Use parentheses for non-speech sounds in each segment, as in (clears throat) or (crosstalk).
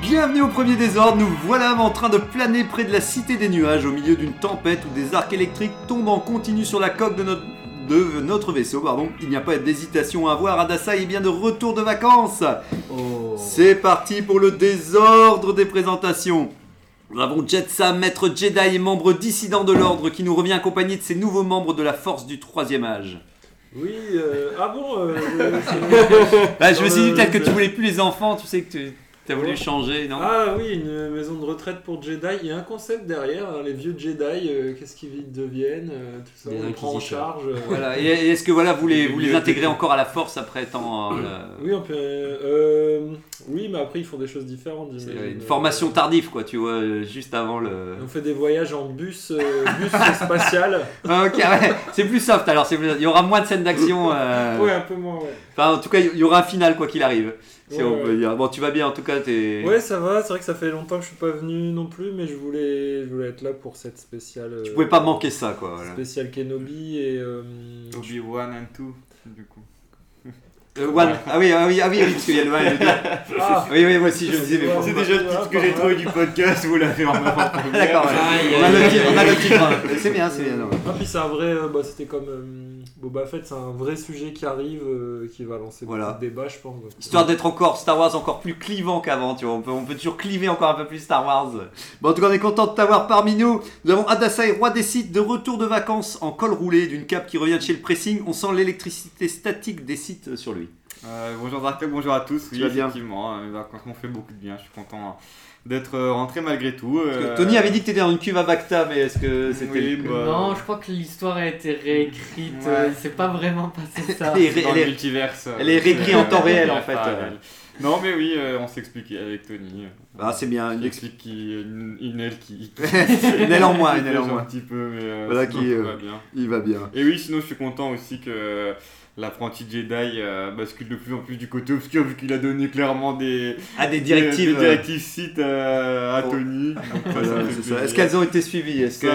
Bienvenue au premier désordre, nous voilà en train de planer près de la cité des nuages au milieu d'une tempête où des arcs électriques tombent en continu sur la coque de notre, de notre vaisseau. Pardon. Il n'y a pas d'hésitation à avoir, Adasai est bien de retour de vacances. C'est parti pour le désordre des présentations. Nous avons Jetsam, maître Jedi et membre dissident de l'ordre qui nous revient accompagné de ses nouveaux membres de la force du troisième âge. Oui, euh, ah bon euh, (laughs) Bah, je me suis dit peut-être que tu voulais plus les enfants, tu sais que tu as voulu changer, non? Ah oui, une maison de retraite pour Jedi. Il y a un concept derrière, hein, les vieux Jedi, euh, qu'est-ce qu'ils deviennent, euh, tout ça, Les on les prend en charge. euh. Voilà. Et est-ce que voilà, vous les, vous les intégrez encore à la force après tant euh, (clears throat) Oui, on peut, euh, oui, mais après ils font des choses différentes. une formation tardive quoi, tu vois, juste avant le. On fait des voyages en bus, euh, bus (laughs) spatial. Ah, ok, ouais, c'est plus soft alors, plus- il y aura moins de scènes d'action. euh, Ouais, un peu moins, ouais. Enfin, en tout cas, il y aura un final quoi qu'il arrive. Si Ouais, on peut dire. Bon, tu vas bien en tout cas, t'es. Ouais, ça va, c'est vrai que ça fait longtemps que je suis pas venu non plus, mais je voulais, je voulais être là pour cette spéciale. euh, Tu pouvais pas manquer ça quoi. Voilà. Spéciale Kenobi et. euh, Obi-Wan and 2, du coup. Euh, One- Ah oui, ah oui, ah oui, oui, parce qu'il y a le. ouais, le deux. Ah, Oui, oui, moi aussi je le disais, mais. C'est déjà le titre que j'ai trouvé du podcast, vous l'avez en avant (laughs) Ah, D'accord, ouais. On, a le titre, on a le titre. C'est bien, c'est bien. non. Ah, puis c'est un vrai. euh, bah, C'était comme euh, Boba Fett, c'est un vrai sujet qui arrive, euh, qui va lancer Voilà. beaucoup de débats, je pense. donc. Histoire d'être encore Star Wars encore plus clivant qu'avant, tu vois. On peut, on peut toujours cliver encore un peu plus Star Wars. Bon, en tout cas, on est content de t'avoir parmi nous. Nous avons Adasai, roi des sites, de retour de vacances en col roulé, d'une cape qui revient de chez le pressing. On sent l'électricité statique des sites sur lui. Euh, bonjour Dark, bonjour à tous. Oui, vas bien effectivement, euh, les vacances m'ont fait beaucoup de bien. Je suis content euh, d'être euh, rentré malgré tout. Euh, Tony avait dit que t'étais dans une cuve à Bacta, mais est-ce que c'était. Oui, bah, Non, je crois que l'histoire a été réécrite. Ouais. C'est pas vraiment passé (laughs) ça. Elle est- dans elle est- multiverse. elle est réécrite en temps réel, en (laughs) Ouais, fait. Non, mais oui, euh, on s'explique avec Tony. Ah, c'est bien. Il explique qui, une, une aile qui. (laughs) une aile en moins, une aile en moins. Un petit peu, mais euh, Voilà sinon, qui, tout euh, va bien. Il va bien. Et oui, sinon je suis content aussi que l'apprenti Jedi euh, bascule de plus en plus du côté obscur vu qu'il a donné clairement des Ah, des directives. des, des directives sites euh, à Oh. Tony. (laughs) Est-ce qu'elles ont été suivies? Est-ce qu'ils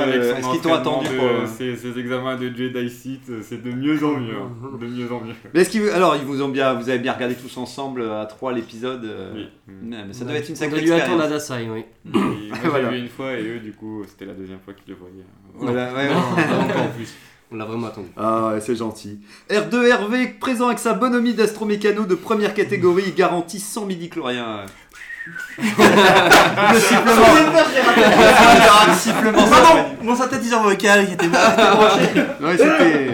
t'ont entraînement attendu de- pour. euh, ces, ces examens de Jedi Sith, c'est de mieux en mieux. hein. (laughs) De mieux en mieux. Mais est-ce qu'ils alors ils vous ont bien vous avez bien regardé tous ensemble à trois l'épisode Oui. ouais, mais ça doit Ouais, être une on sacrée expérience. à Dasai, oui. Et moi, (laughs) Voilà. vu une fois et eux, du coup, c'était la deuxième fois qu'ils le voyaient. Voilà, ouais, Non, ouais. pas encore en plus. On l'a vraiment attendu. Ah ouais, c'est gentil. R2 Hervé présent avec sa bonhomie d'astromécano de première catégorie garantie 100 midi-chloriens. le sifflement. Le sifflement. Pardon, mon synthétiseur vocal qui était branché. Ouais, c'était.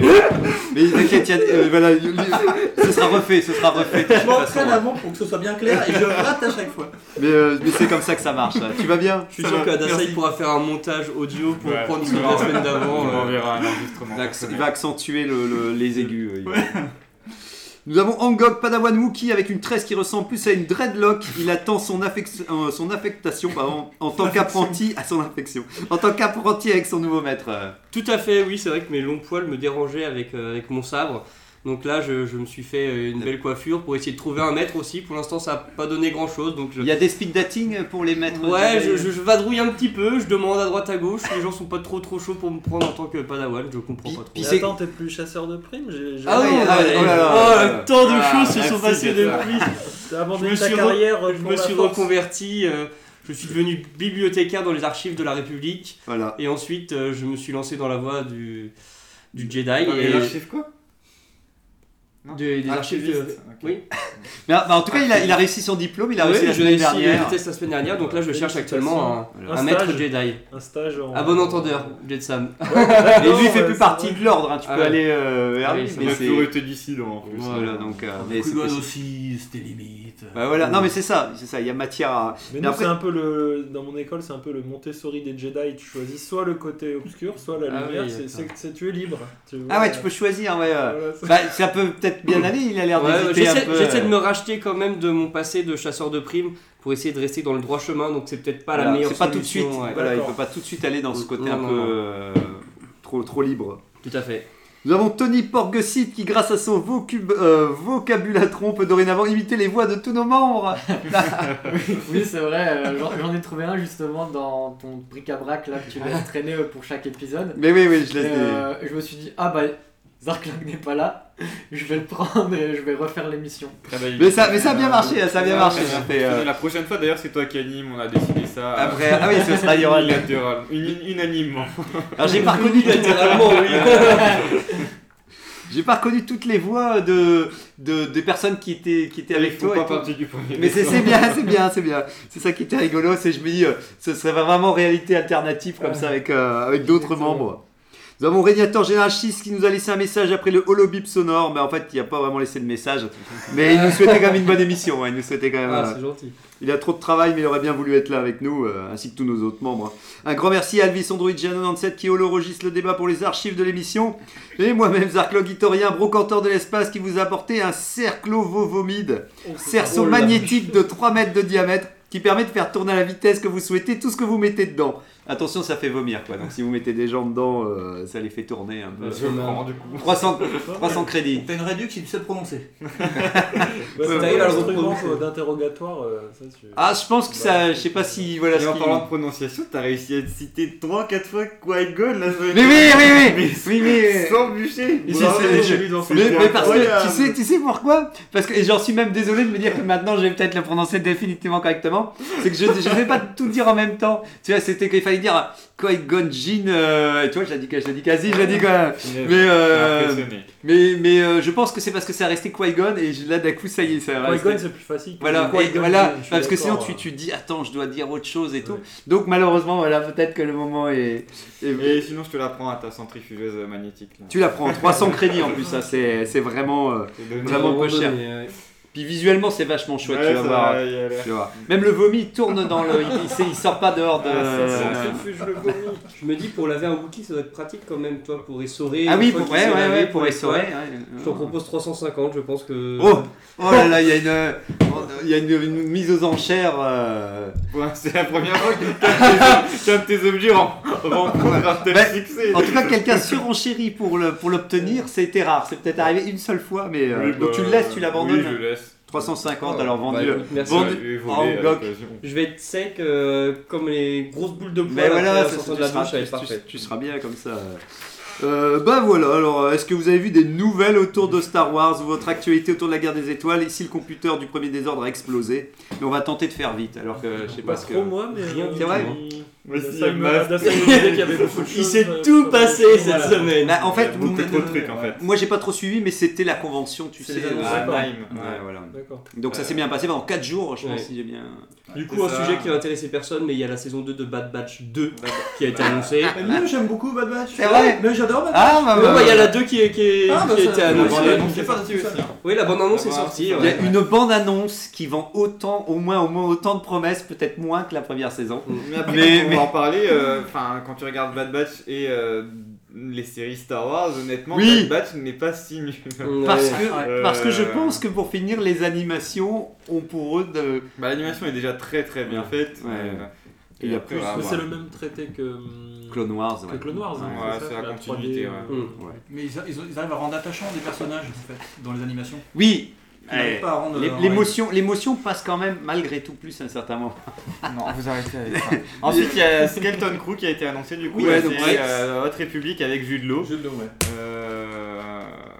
Mais t'inquiète, il y a- euh, voilà, il- il- ce sera refait, ce sera refait. Je m'entraîne avant pour que ce soit bien clair et je rate à chaque fois. Mais, euh, mais c'est comme ça que ça marche. Tu vas bien? Je suis sûr merci. pourra faire un montage audio pour Ouais, prendre celui de la verra. semaine d'avant. On euh. enverra un enregistrement. Il va, accentuer le- le- les aigus. euh, Nous avons Angok Padawan Wookie avec une tresse qui ressemble plus à une dreadlock. Il attend son, euh, son affectation pardon, en tant qu'apprenti à son infection. En tant qu'apprenti avec son nouveau maître. Tout à fait, oui, c'est vrai que mes longs poils me dérangeaient avec, euh, avec mon sabre. Donc là, je, je me suis fait euh, une belle coiffure pour essayer de trouver un maître aussi. Pour l'instant, ça n'a pas donné grand chose. Donc je... Il y a des speed dating pour les maîtres Ouais, je, je- je vadrouille un petit peu, je demande à droite à gauche. Les gens sont pas trop trop chauds pour me prendre en tant que padawan, je comprends pas trop. puis attends, t'es plus chasseur de primes j'ai, j'ai- Ah ouais, non, ah, oh là là, oh, là tant de Ah, choses se sont passées depuis. Je me suis re-. Je me suis reconverti, euh, je suis devenu bibliothécaire dans les archives de la République. Voilà. Et ensuite, euh, je me suis lancé dans la voie du, du Jedi. Dans et les archives quoi? Non. Des, des archives. de- Archiviste, ok. Oui, Mais, bah, en tout cas, il a, il a réussi son diplôme, il a Oui, réussi la semaine réussi le dernière. test la semaine dernière, donc là je cherche actuellement un, un Un maître stage. Jedi. Un stage en. À bon entendeur, Jetsam. (laughs) Et lui, il fait ouais, plus partie de l'ordre, hein. tu Ah peux ouais. aller euh, vers Ah lui. mais Il a c'est- toujours été dissident en plus. Voilà, donc. euh, mais Beaucoup c'est- aussi, c'était limite. Suite. Bah voilà, non mais c'est ça, c'est ça, il y a matière à. Mais Mais nous, après- c'est un peu le. Dans mon école, c'est un peu le Montessori des Jedi. Tu choisis soit le côté obscur, soit la Ah lumière. oui, c'est, d'accord. c'est- c'est- tu es libre. Tu vois. Ah ouais, tu peux choisir, ouais. euh. Voilà, Bah, ça peut peut-être bien aller, il a l'air Ouais, d'hésiter un j'essaie, peu. j'essaie de euh. me racheter quand même de mon passé de chasseur de primes pour essayer de rester dans le droit chemin, donc c'est peut-être pas la meilleure C'est pas tout de suite, solution, ouais. voilà, il peut pas tout de suite aller dans ce côté Non, un non, peu non. euh, trop, trop libre. Tout à fait. Nous avons Tony Porgesit qui, grâce à son vocub- euh, vocabulatron, peut dorénavant imiter les voix de tous nos membres. (laughs) Oui, c'est vrai, euh, j'en ai trouvé un justement dans ton bric-à-brac là que tu laisses traîner euh, pour chaque épisode. Mais oui, oui, je des. euh, je me suis dit, ah bah, Zarklang n'est pas là, (laughs) je vais le prendre et je vais refaire l'émission. Très belle Mais ça, mais ça a bien marché, ça a bien marché. euh, La prochaine fois, d'ailleurs, c'est toi qui anime, on a décidé ça. euh, Après, ah oui, ce sera (laughs) unilatéral, uni- unanimement. Alors j'ai pas reconnu (laughs) Littéralement, oui. J'ai pas reconnu toutes les voix de, de des personnes qui étaient qui étaient avec toi. et pas tout. partie du premier Mais c'est bien, c'est bien, c'est bien. C'est ça qui était rigolo, c'est je me dis, euh, ce serait vraiment réalité alternative comme ça avec, euh, avec d'autres membres. Nous avons Régnator Général 6 qui nous a laissé un message après le holobip sonore, mais en fait il n'a pas vraiment laissé de message. Mais il nous souhaitait quand même une bonne émission, il nous souhaitait quand même. Ah, euh, c'est gentil. il a trop de travail, mais il aurait bien voulu être là avec nous, euh, ainsi que tous nos autres membres. Un grand merci à Alvis Android G97 qui holorogiste le débat pour les archives de l'émission. Et moi-même, Zarklogitorien, brocanteur de l'espace, qui vous a apporté un cerclovovomide, cerceau Oh là. magnétique de 3 mètres de diamètre, qui permet de faire tourner à la vitesse que vous souhaitez tout ce que vous mettez dedans. Attention, ça fait vomir, quoi. Donc si vous mettez des gens dedans, euh, ça les fait tourner un peu. Prends, du coup. 300, 300 crédits. T'as une réduction (laughs) si tu sais le prononcer. Bah, c'est t'arrives à le d'interrogatoire. euh, ça, tu- Ah, je pense que ça, je sais pas si, voilà Et ce en qui- parlant de prononciation, t'as réussi à citer 3-4 fois Qui-Gon là. Mais oui, oui, oui, oui, oui, mais- Sans bûcher. Mais Bravo, c'est- je- lui, dans son Mais, coin. mais parce que tu sais, tu sais pourquoi? Parce que et j'en suis même désolé de me dire que maintenant je vais peut-être le prononcer définitivement correctement. C'est que je ne vais pas tout dire en même temps. Tu vois, c'était qu'il fallait dire Qui-Gon Jinn. euh, tu vois, je l'ai dit, je dit quasi, je l'ai dit quand même. Mais, Mais, euh, mais, mais euh, je pense que c'est parce que c'est resté Qui-Gon et là d'un coup ça y est, ça Qui-Gon, c'est plus facile. que Voilà, et voilà, parce que sinon tu, euh. tu dis attends, je dois dire autre chose et tout. Ouais. Donc malheureusement, voilà, peut-être que le moment est. est- Et sinon, je te la prends à ta centrifugeuse magnétique. Là. Tu la prends 300 crédits en plus, ça c'est c'est vraiment. euh. Vraiment peu cher. Mais, euh, Puis visuellement c'est vachement chouette, Ouais, tu vas voir. va. Tu vois. Même le vomi tourne dans le. Il, il, il sort pas dehors de. Ah, Euh, le vomi. Je me dis, pour laver un Wookie, ça doit être pratique quand même, toi, pour essorer. Ah oui, pour, ouais, ouais, lavé, ouais, pour essorer. Je t'en propose 350, je pense que. Oh Oh là là, il y a une, il y a une, une mise aux enchères. euh, Ouais, c'est la première fois que qu'un de tes- qu'un de tes objets un tel Ouais. succès. En tout cas, quelqu'un surenchérit pour le pour l'obtenir, c'était rare. C'est peut-être arrivé une seule fois, mais euh, Oui, donc bah, tu le laisses, tu l'abandonnes. Oui, je le laisse. 350, alors vendu. Bah, écoute, merci. vendu- en bloc. Je vais être sec euh, comme les grosses boules de poils. Mais voilà, tu, seras, tu- tu bien comme ça. Euh, bah voilà, alors euh, est-ce que vous avez vu des nouvelles autour de Star Wars ou votre actualité autour de la guerre des étoiles? Ici le computer du premier désordre a explosé, mais on va tenter de faire vite alors que je sais pas Pas ce que... trop moi, mais. Rien euh, C'est vrai? Il- Mais si, Dassault me- Mask. Dassault me disait qu'il y avait (laughs) beaucoup de Il choses, s'est euh, tout sur- passé cette Voilà. semaine. Bah, en fait, beaucoup trop de trucs en fait. moi j'ai pas trop suivi, mais c'était la convention, tu C'est sais. les annonces, euh, Ah, ouais, voilà. D'accord. Donc ça Euh, s'est bien passé pendant 4 jours, je pense, Ouais. si j'ai bien... Du coup, C'est un ça. sujet qui va intéresser personne, mais il y a la saison 2 de Bad Batch 2 qui a été annoncée. Mais moi j'aime beaucoup Bad Batch. C'est vrai Mais j'adore Bad Batch. Ah bah, Ouais, bah, bah, il y a la 2 qui, est- qui, est- Ah, bah, qui a ça- été annoncée. ouais, c'est aussi. Oui, la bande-annonce Ah, est bah, sortie. Il y a ouais. une bande-annonce qui vend autant, au moins, au moins autant de promesses, peut-être moins que la première saison. Mais après, Mais- en parler, euh, enfin, quand tu regardes Bad Batch et euh, les séries Star Wars, honnêtement, Oui. Bad Batch n'est pas si nul. Parce que, Ouais. parce que je Euh, pense que pour finir, les animations ont pour eux de... Bah, L'animation est déjà très très bien faite. Ouais. euh, Et il y a plus- on va Mais voir. c'est le même traité que. Clone Wars, Que ouais. Clone Wars. hein, Ouais, ça, c'est la 3D, continuité, ouais. euh, Mm. Ouais. Mais ils, ils- ils arrivent à rendre attachants des personnages en fait, dans les animations. Oui, Rendre. l'émotion, l'émotion passe quand même malgré tout plus à un certain moment. (laughs) Non, vous arrêtez avec ça. (laughs) Ensuite, il y a Skeleton Crew qui a été annoncé du coup. Oui, ouais, euh, Haute République avec Jude Law. Ouais. Euh...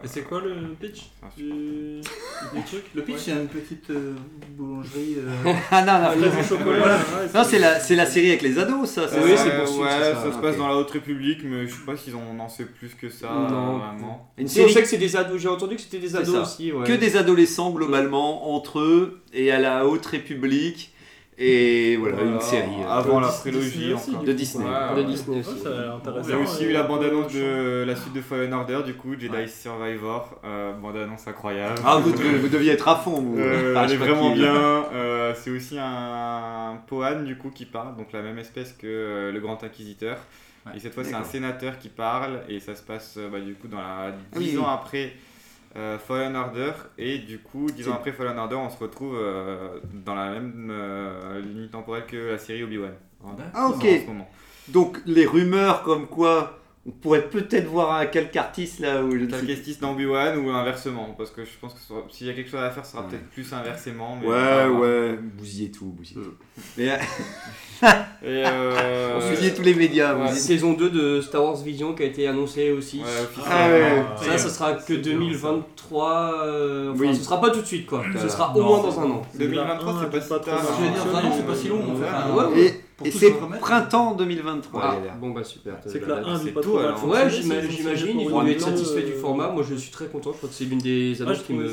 Et c'est quoi le pitch Ah, du... du (laughs) truc Le pitch, Ouais. c'est une petite euh, boulangerie. euh, (laughs) ah non, non, Fraise au chocolat. Voilà. ouais, non c'est la, c'est la série avec les ados, ça. Euh, c'est ça c'est pour ouais, ça, c'est ça, se passe dans la Haute République, mais je sais pas s'ils en, en sait plus que ça. Non. vraiment. Une série sait que c'est des ados, j'ai entendu que c'était des ados ça. aussi. ouais. que des adolescents globalement entre eux et à la haute république Et voilà, Voilà, une série. euh, Avant la prélogie Disney aussi, encore. de Disney. Ouais, De ouais. Disney aussi. Ouais, ça a l'air intéressant. Il y a aussi eu la bande-annonce de la suite de Fallen Order, du coup, Jedi Survivor. Euh, bande-annonce incroyable. Ah, vous, devez- vous deviez être à fond. vous. Euh, elle est pas vraiment qui- bien. Euh, c'est aussi un Pohan du coup qui parle, donc la même espèce que euh, le Grand Inquisiteur. Ouais. Et cette fois c'est un sénateur qui parle et ça se passe bah, du coup dans la oui, 10 oui. ans après euh, Fallen Order et du coup 10 ans après Fallen Order on se retrouve euh, dans la même euh, ligne temporelle que la série Obi-Wan. Ah, en ok. ce moment. Donc, les rumeurs comme quoi on pourrait peut-être voir un Calcartis là où je Calquestis dans Obi-Wan ou inversement parce que je pense que s'il y a quelque chose à faire ce sera Ouais. peut-être plus inversement. mais Ouais, ouais, bousillez tout, bousillez tout. Mais, euh, (laughs) Et euh, bousillez tous les médias. ouais. bousillez- Saison 2 de Star Wars Vision qui a été annoncée aussi. Ouais. Ah ouais. Ça, ça sera que 2023. euh, enfin, Oui. ce sera pas tout de suite quoi. Ce sera au moins dans un an. 2023 c'est pas si tard. trop Je vais dire, loin. un an, c'est pas si long, Et, Pour et tous c'est printemps 2023. Ah, il bon bah super. C'est que la 1 c'est tout, alors. Ouais, j'imagine, ont dû être plan, satisfaits du euh, format. Moi je suis très content, je crois que c'est l'une des annonces qui, me,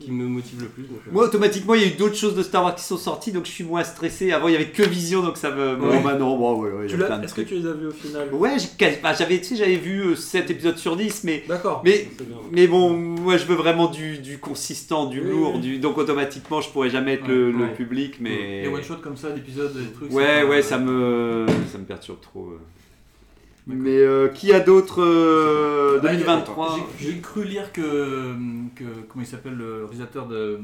qui me motive le plus. donc, euh. Moi, automatiquement, il y a eu d'autres choses de Star Wars qui sont sorties, donc je suis moins stressé. Avant, il y avait que Vision, donc ça me. Bon, Ouais. bah non, bon, ouais, il Est-ce que tu les as vus au final Ouais, j'ai quasi- bah, j'avais, tu sais, j'avais vu 7 épisodes sur 10, mais. D'accord. Mais-. Mais bon, moi je veux vraiment du, du consistant, du lourd, du... donc automatiquement je pourrais jamais être le, public, mais. Les one shot comme ça, d'épisodes, des trucs. Ouais, ouais, ça me, ça me perturbe trop. euh. Mais euh, qui a d'autres euh, Bah, 2023 J'ai j'ai cru lire que, que comment il s'appelle le réalisateur de,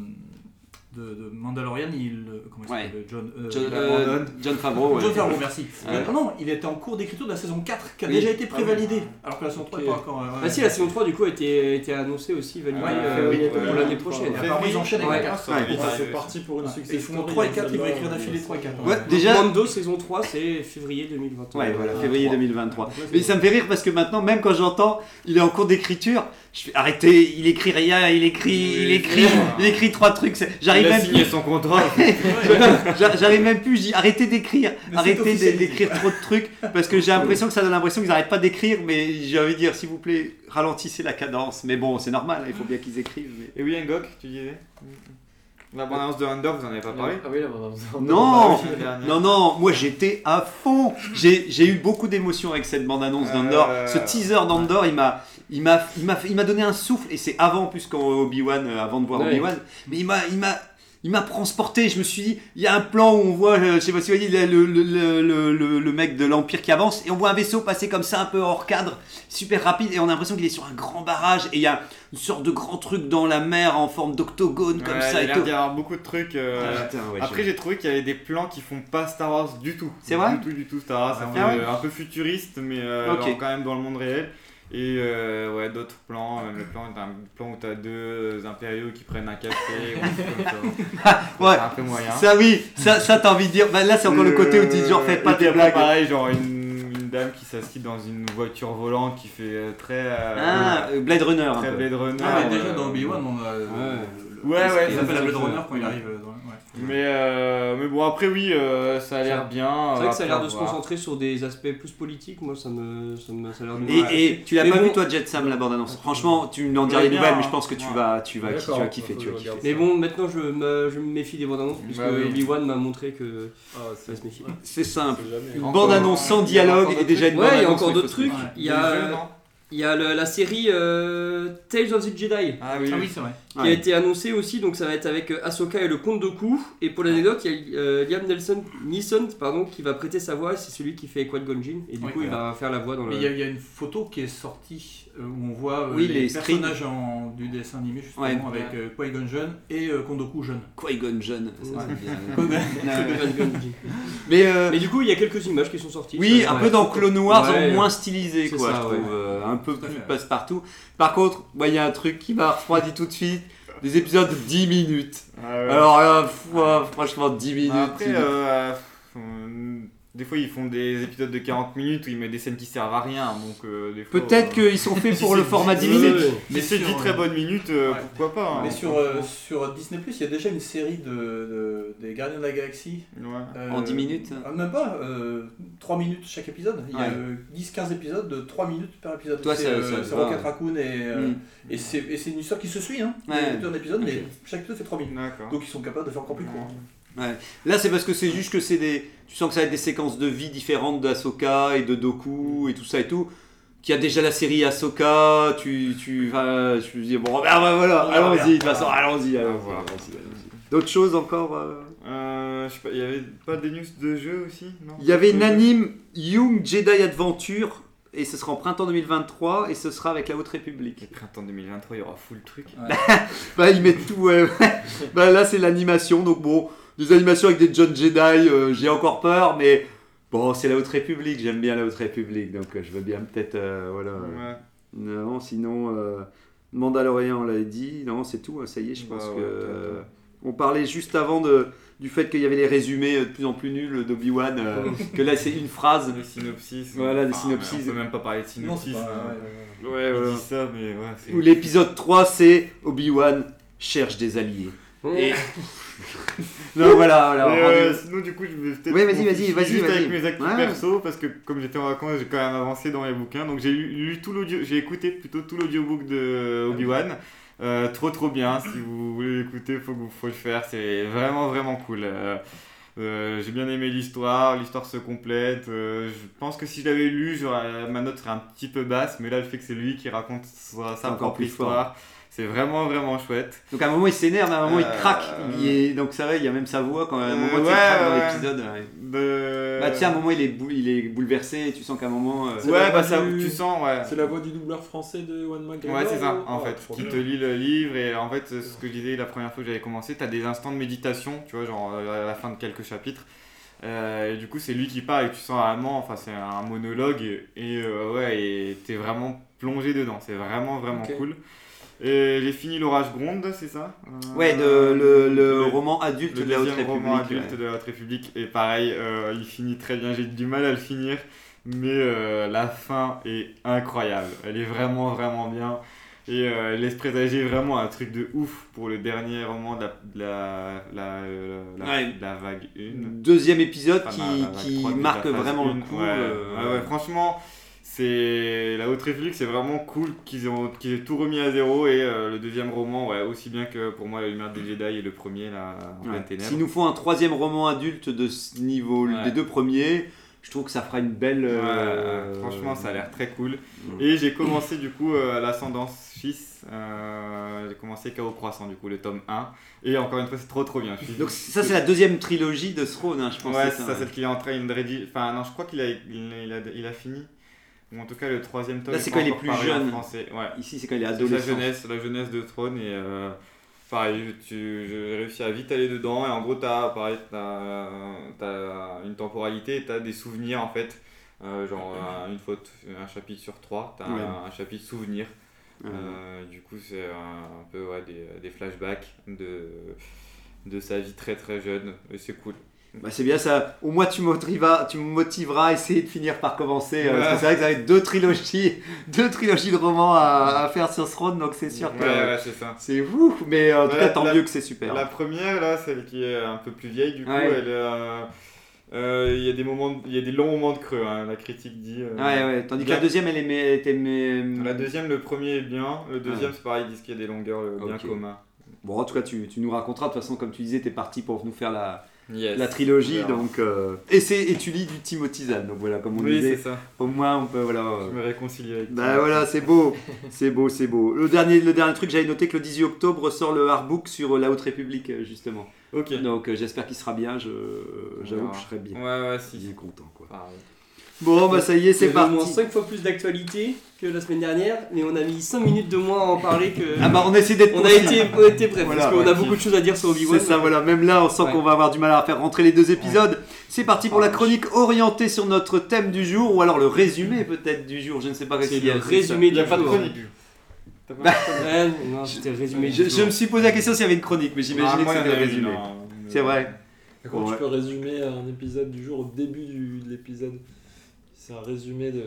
de, de Mandalorian, il comment il Ouais. s'appelle John euh, John, euh. John Favreau, ouais. John Favreau, merci. Ouais. Euh, non, il était en cours d'écriture de la saison 4 qui a Oui. déjà été prévalidée. Alors que la saison 3 n'est Ok. pas encore. euh, ouais. Ah si, la saison 3 du coup a été, a été annoncée aussi, validée Ouais, euh, février pour 2023. l'année prochaine. Apparemment, ils enchaînent avec Ouais. la carte. Ouais. vite, Ah, hein. c'est parti pour une success Ils font story, 3 et hein, 4, ils vont écrire euh, d'affilée 3 et 4. Ouais, déjà. Mando saison 3 c'est février 2023. Ouais, voilà, Ah, février trois. 2023. Ouais, c'est Mais ça me fait rire parce que maintenant, même quand j'entends, il est en cours d'écriture, je fais arrêtez, il écrit rien, il écrit, il écrit, il écrit trois trucs. J'arrive Il a même signé plus. son contrat. (laughs) J'a- J'arrive même plus, arrêtez d'écrire, arrêtez d'écrire trop de trucs parce que j'ai l'impression que ça donne l'impression qu'ils n'arrêtent pas d'écrire, mais j'ai envie de dire s'il vous plaît, ralentissez la cadence. Mais bon, c'est normal, il faut bien qu'ils écrivent. mais- Et oui, Ngok, tu disais? La bande-annonce de Under, vous en avez pas parlé? Ah oui, là, on a- Non, La dernière. non, non, moi j'étais à fond. J'ai j'ai eu beaucoup d'émotions avec cette bande-annonce d'Andor. Euh, Ce teaser d'Andor, il m'a, il m'a, il m'a, fait- il m'a donné un souffle. Et c'est avant, plus, quand Obi-Wan, euh, avant de voir Ouais. Obi-Wan. Mais il m'a, il m'a, il m'a transporté. Je me suis dit, il y a un plan où on voit, euh, je sais pas si vous voyez, le, le, le, le, le- le mec de l'Empire qui avance. Et on voit un vaisseau passer comme ça, un peu hors cadre, super rapide. Et on a l'impression qu'il est sur un grand barrage. Et il y a une sorte de grand truc dans la mer en forme d'octogone, comme Ouais, ça. il y a beaucoup de trucs. euh, Ah, putain, ouais, Après, j'ai- trouvé qu'il y avait des plans qui font pas Star Wars du tout. C'est vrai Du tout, du tout Star Wars. Ça Ah fait ouais euh, un peu futuriste, mais euh, genre quand même dans le monde réel. Et euh, ouais, d'autres plans. Même le plan, un plan où t'as deux impériaux qui prennent un café. ou un truc comme ça. (laughs) Ouais. C'est un peu moyen. Ça oui, ça, ça t'as envie de dire. Bah, là c'est encore le côté où tu dis genre fais pas des blagues. pareil, genre une, une dame qui s'assied dans une voiture volante qui fait euh, très. euh, Ah, euh, Blade Runner un Très peu. Blade Runner. Ah, mais déjà euh, dans Obi-Wan, on a. euh, le- Ouais, ouais, Il ça, appelle ça, la Blade. Runner quand il arrive euh, dans. Ouais. Mais, euh, mais bon, après, oui, euh, ça a l'air bien. C'est vrai que ça a l'air de se concentrer sur des aspects plus politiques, moi ça me ça, me, ça a l'air de Et, et tu l'as pas bon- vu toi Jet Sam la bande annonce. Franchement, tu n'en diras Ouais, des nouvelles, mais je pense que tu Ouais. vas, tu vas, tu vas kiffer, tu vas kiffer. Mais bon, maintenant je me, je me méfie des bandes annonces puisque Bah oui. Obi-Wan m'a montré que Ah, ça c'est se méfie. C'est simple. Une Encore- bande annonce sans dialogue et déjà une Ouais, bande il y a annonce. encore d'autres trucs. Ouais. Il y a, euh, il y a le- la série euh, Tales of the Jedi Ah oui, Ah oui. c'est vrai. qui a Ouais. été annoncée aussi, donc ça va être avec euh, Ahsoka et le Comte Dooku. Et pour l'anecdote, il y a euh, Liam Nelson, Neeson pardon, qui va prêter sa voix, c'est celui qui fait Quad Gonjin, et du Oui, coup il va faire la voix dans Mais le. il y, a- il y a une photo qui est sortie euh, où on voit euh, Oui, les, les personnages en- du dessin animé justement Ouais. avec euh, Qui-Gon jeune et euh, Kondoku jeune. Qui-Gon jeune. ça, Ouais. c'est bien. (laughs) (laughs) Qui-Gon- Ouais. Quad Gonjin. Mais euh, Mais du coup, il y a quelques images qui sont sorties. oui, Ça, un ouais. peu dans Clone Wars, Ouais. en moins stylisé quoi, ça, je trouve. ouais. euh, un peu plus passe-partout. Par contre, moi il y a un truc qui m'a refroidi tout de suite. Des épisodes de 10 minutes. Ah ouais. Alors là, ouais, franchement, 10 minutes. Après, 10 minutes. des fois, ils font des épisodes de 40 minutes où ils mettent des scènes qui servent à rien. Donc, euh, des fois, Peut-être euh, qu'ils sont faits pour le format 10 si minutes. Mais Si c'est sur, 10 très euh, bonnes minutes, euh, ouais. pourquoi pas hein. Mais sur, euh, sur Disney Plus, il y a déjà une série de, de- des Gardiens de la Galaxie. Ouais. euh, En 10 minutes ah, Même pas, euh, 3 minutes chaque épisode. Il y a Ouais. euh, 10-15 épisodes de 3 minutes par épisode. Toi, c'est ça- euh, ça c'est. Rocket Raccoon et, euh, Mm. et c'est et c'est une histoire qui se suit. Hein, Ouais. Il y a un épisode, mais Ok. chaque épisode fait 3 minutes. D'accord. Donc ils sont capables de faire encore plus court. Ouais. Là, c'est parce que c'est juste que c'est des. Tu sens que ça va être des séquences de vie différentes d'Asoka et de Doku et tout ça et tout. Qu'il y a déjà la série Ahsoka, tu, tu vas. Je me dis, bon, ben ben voilà, allons-y, de toute façon, allons-y, allons-y. D'autres choses encore euh? Euh, je sais pas, il y avait pas des news de jeux aussi? Non Il y avait une anime Young Jedi Adventure et ce sera en printemps 2023 et ce sera avec la Haute République. Et printemps 2023, il y aura full truc. (laughs) Bah, ils mettent tout, ouais. bah, là, c'est l'animation, donc bon, des animations avec des John Jedi, euh, j'ai encore peur, mais bon, c'est la Haute République, j'aime bien la Haute République, donc euh, je veux bien peut-être, euh, voilà. Ouais. Non, sinon, euh, Mandalorian, on l'avait dit, non, c'est tout, hein, ça y est, je Bah pense ouais, que. euh, on parlait juste avant de, du fait qu'il y avait les résumés de plus en plus nuls d'Obi-Wan, euh, (laughs) que là, c'est une phrase. Le synopsis. Voilà, des Enfin, synopsis. On peut même pas parler de Non, c'est synopsis. pas- hein. ouais, ouais, Ouais, ça, mais ouais. Ou l'épisode 3, c'est Obi-Wan cherche des alliés. Et... (laughs) (laughs) non, voilà, voilà. Rendu- euh, sinon, du coup, je vais peut-être. Ouais, vas-y, vas-y, vas-y, Juste vas-y. avec mes actus Ouais. perso, parce que comme j'étais en vacances, j'ai quand même avancé dans les bouquins. Donc j'ai lu, tout l'audio, j'ai écouté plutôt tout l'audiobook de Obi-Wan. Euh, trop trop bien, si vous voulez l'écouter, faut, que vous- faut le faire, c'est vraiment vraiment cool. Euh, j'ai bien aimé l'histoire, l'histoire se complète. je pense que si je l'avais lu, ma note serait un petit peu basse, mais là le fait que c'est lui qui raconte sa, sa encore plus histoire, c'est vraiment vraiment chouette. Donc à un moment il s'énerve, à un moment Euh, il craque. Il est... Donc ça va, il y a même sa voix quand à un Euh, moment tu sais, il ouais, craque dans ouais. l'épisode. ouais. De... Bah tiens, à un moment il est, bou- il est bouleversé et tu sens qu'à un moment. euh, Ouais, bah ça, du- tu sens, ouais. C'est la voix du doubleur français de One McGregor Ouais, c'est ça, ou- en Oh, fait, qui te lit le livre et en fait, ce que je disais la première fois que j'avais commencé, t'as des instants de méditation, tu vois, genre euh, à la fin de quelques chapitres. Euh, et du coup, c'est lui qui parle et tu sens vraiment, enfin, c'est un monologue et, euh, ouais, et t'es vraiment plongé dedans, c'est vraiment, vraiment cool. Et j'ai fini L'Orage Gronde, c'est ça Euh, Ouais, de, le, le roman adulte le de la Haute République. roman adulte ouais. de la Haute République et pareil euh, il finit très bien j'ai du mal à le finir mais euh, la fin est incroyable elle est vraiment vraiment bien et euh, elle laisse présager vraiment un truc de ouf pour le dernier roman de la, de la, la, euh, la- Ouais. de la vague 1 Deuxième épisode Enfin, qui, qui 3 de la marque vraiment le 1. coup. Euh, ouais, franchement, c'est la Haute République, c'est vraiment cool qu'ils ont qu'ils aient tout remis à zéro et euh, le deuxième roman, ouais, aussi bien que pour moi la Lumière des Jedi et le premier là, en ouais. ténèbres. S'il nous faut un troisième roman adulte de ce niveau, Ouais. des deux premiers, je trouve que ça fera une belle. Ouais, euh, ouais, franchement, ça a l'air très cool. Et j'ai commencé du coup euh, l'ascendance fils. euh, j'ai commencé Chaos Croissant, du coup, le tome 1. Et encore une fois, c'est trop trop bien. Je suis- Donc ça c'est la deuxième trilogie de Throne, hein, je pense. Ouais, c'est c'est ça, celle qu'il est en train de rédiger. Enfin, non, je crois qu'il a, il, il a, il a fini. Ou en tout cas, le troisième tome. Là, c'est quand il est plus jeune. français. Ouais. Ici c'est quand il est adolescent. la jeunesse, la jeunesse de Throne et euh, pareil, tu, j'ai réussi à vite aller dedans et en gros t'as pareil, t'as, t'as une temporalité, t'as des souvenirs en fait, Euh, genre euh, une faute, un chapitre sur trois, t'as Ouais. un, un chapitre souvenir. Ouais. Euh, du coup c'est un, un peu ouais, des, des flashbacks de, de sa vie très très jeune et c'est cool. Bah, c'est bien ça. Au moins tu motiveras, tu me motiveras à essayer de finir par commencer. euh, Ouais. C'est vrai que ça va être deux trilogies, (laughs) deux trilogies de romans à, à faire sur Throne, donc c'est sûr que ouais, c'est ça. c'est ouf. Mais euh, en tout cas, tant la- mieux que c'est super. La première, là, celle qui est un peu plus vieille, du coup, elle euh, euh, il y a des moments, de- il y a des longs moments de creux. hein, la critique dit. euh, Ouais, ouais. Tandis que la deuxième, elle, aimait, elle était. mais- La deuxième, le premier est bien. Le deuxième, Ouais. c'est pareil, ils disent qu'il y a des longueurs euh, bien Ok. communs. Bon, en tout cas, tu, tu nous raconteras. De toute façon, comme tu disais, t'es parti pour nous faire la, Yes. la trilogie. Donc, euh, et, c'est- et tu lis du Timothy Zahn. Donc voilà, comme on Oui, disait, c'est ça. au moins on peut. Voilà, euh, Je me réconcilie avec Bah toi. voilà, c'est beau, c'est beau, c'est beau. Le dernier, le dernier truc, j'avais noté que le 18 octobre sort le artbook sur la Haute République, euh, justement. Ok. Donc euh, j'espère qu'il sera bien, je, j'avoue que je serais bien, Ouais, ouais, si. bien content. Quoi. Bon, bah ça y est, c'est au moins parti. 5 fois plus d'actualité que la semaine dernière, mais on a mis 5 minutes de moins à en parler que. Ah bah on essaie d'être on, a été, on a été bref, Voilà, parce qu'on ouais, a beaucoup de choses à dire sur Obi-Wan. C'est ça, voilà. Même là, on sent Ouais. qu'on va avoir du mal à faire rentrer les deux épisodes. C'est parti pour la chronique orientée sur notre thème du jour, ou alors le résumé peut-être du jour. Je ne sais pas C'est a le résumé Il n'y a du pas de jour. chronique. T'as pas de chronique Ouais, non, c'était le résumé Je, du je jour. me suis posé la question s'il y avait une chronique, mais Ah, j'imaginais que c'était le résumé. non. C'est vrai. Ouais. tu peux résumer un épisode du jour au début du, de l'épisode? C'est un résumé de.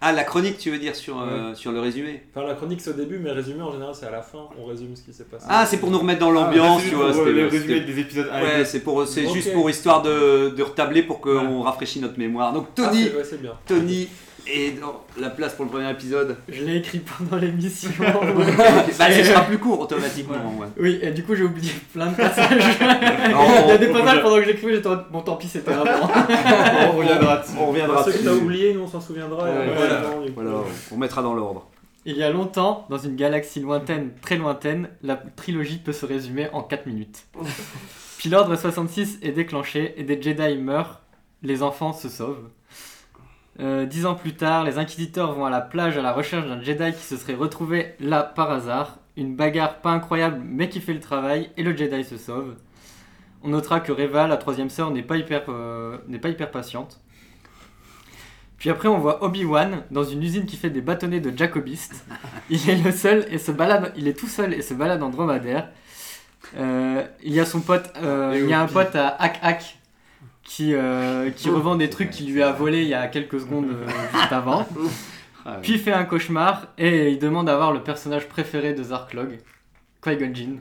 Ah, la chronique, tu veux dire sur, euh, sur le résumé Enfin, la chronique c'est au début, mais le résumé en général c'est à la fin. On résume ce qui s'est passé. Ah, c'est pour nous remettre dans l'ambiance, Ah, tu vois. c'était- les c'était- résumés des épisodes 1 et Ouais, 2. c'est pour, c'est juste pour histoire de, de retabler pour qu'on rafraîchisse notre mémoire. Donc Ah, Tony, c'est- ouais, c'est bien. Tony, Et dans la place pour le premier épisode Je l'ai écrit pendant l'émission. (laughs) Bah, ce sera euh, plus court automatiquement. ouais. Oui, et du coup j'ai oublié plein de passages. (laughs) on- Il y a des passages pendant que je l'écrivais, j'étais en bon tant pis c'était avant. (laughs) On reviendra dessus. On reviendra Ceux que t'as oublié, nous on s'en souviendra. et Ouais, on voilà. va attendre, du coup. Voilà, on mettra dans l'ordre. Il y a longtemps, dans une galaxie lointaine, très lointaine, la trilogie peut se résumer en 4 minutes. Puis l'ordre 66 est déclenché et des Jedi meurent, les enfants se sauvent. Euh, dix ans plus tard, les inquisiteurs vont à la plage à la recherche d'un Jedi qui se serait retrouvé là par hasard. Une bagarre pas incroyable mais qui fait le travail et le Jedi se sauve. On notera que Reva, la troisième sœur, n'est pas, hyper, euh, n'est pas hyper patiente. Puis après, on voit Obi-Wan dans une usine qui fait des bâtonnets de jacobistes. (laughs) Il est le seul et se balade, il est tout seul et se balade en dromadaire. Euh, il y a son pote, euh, il y a un pote à Hack Hack qui, euh, qui revend des trucs qu'il lui a volé il y a quelques secondes euh, juste avant. (laughs) Ah, Puis il fait un cauchemar et il demande à avoir le personnage préféré de Zarklog, Qui-Gon Jinn.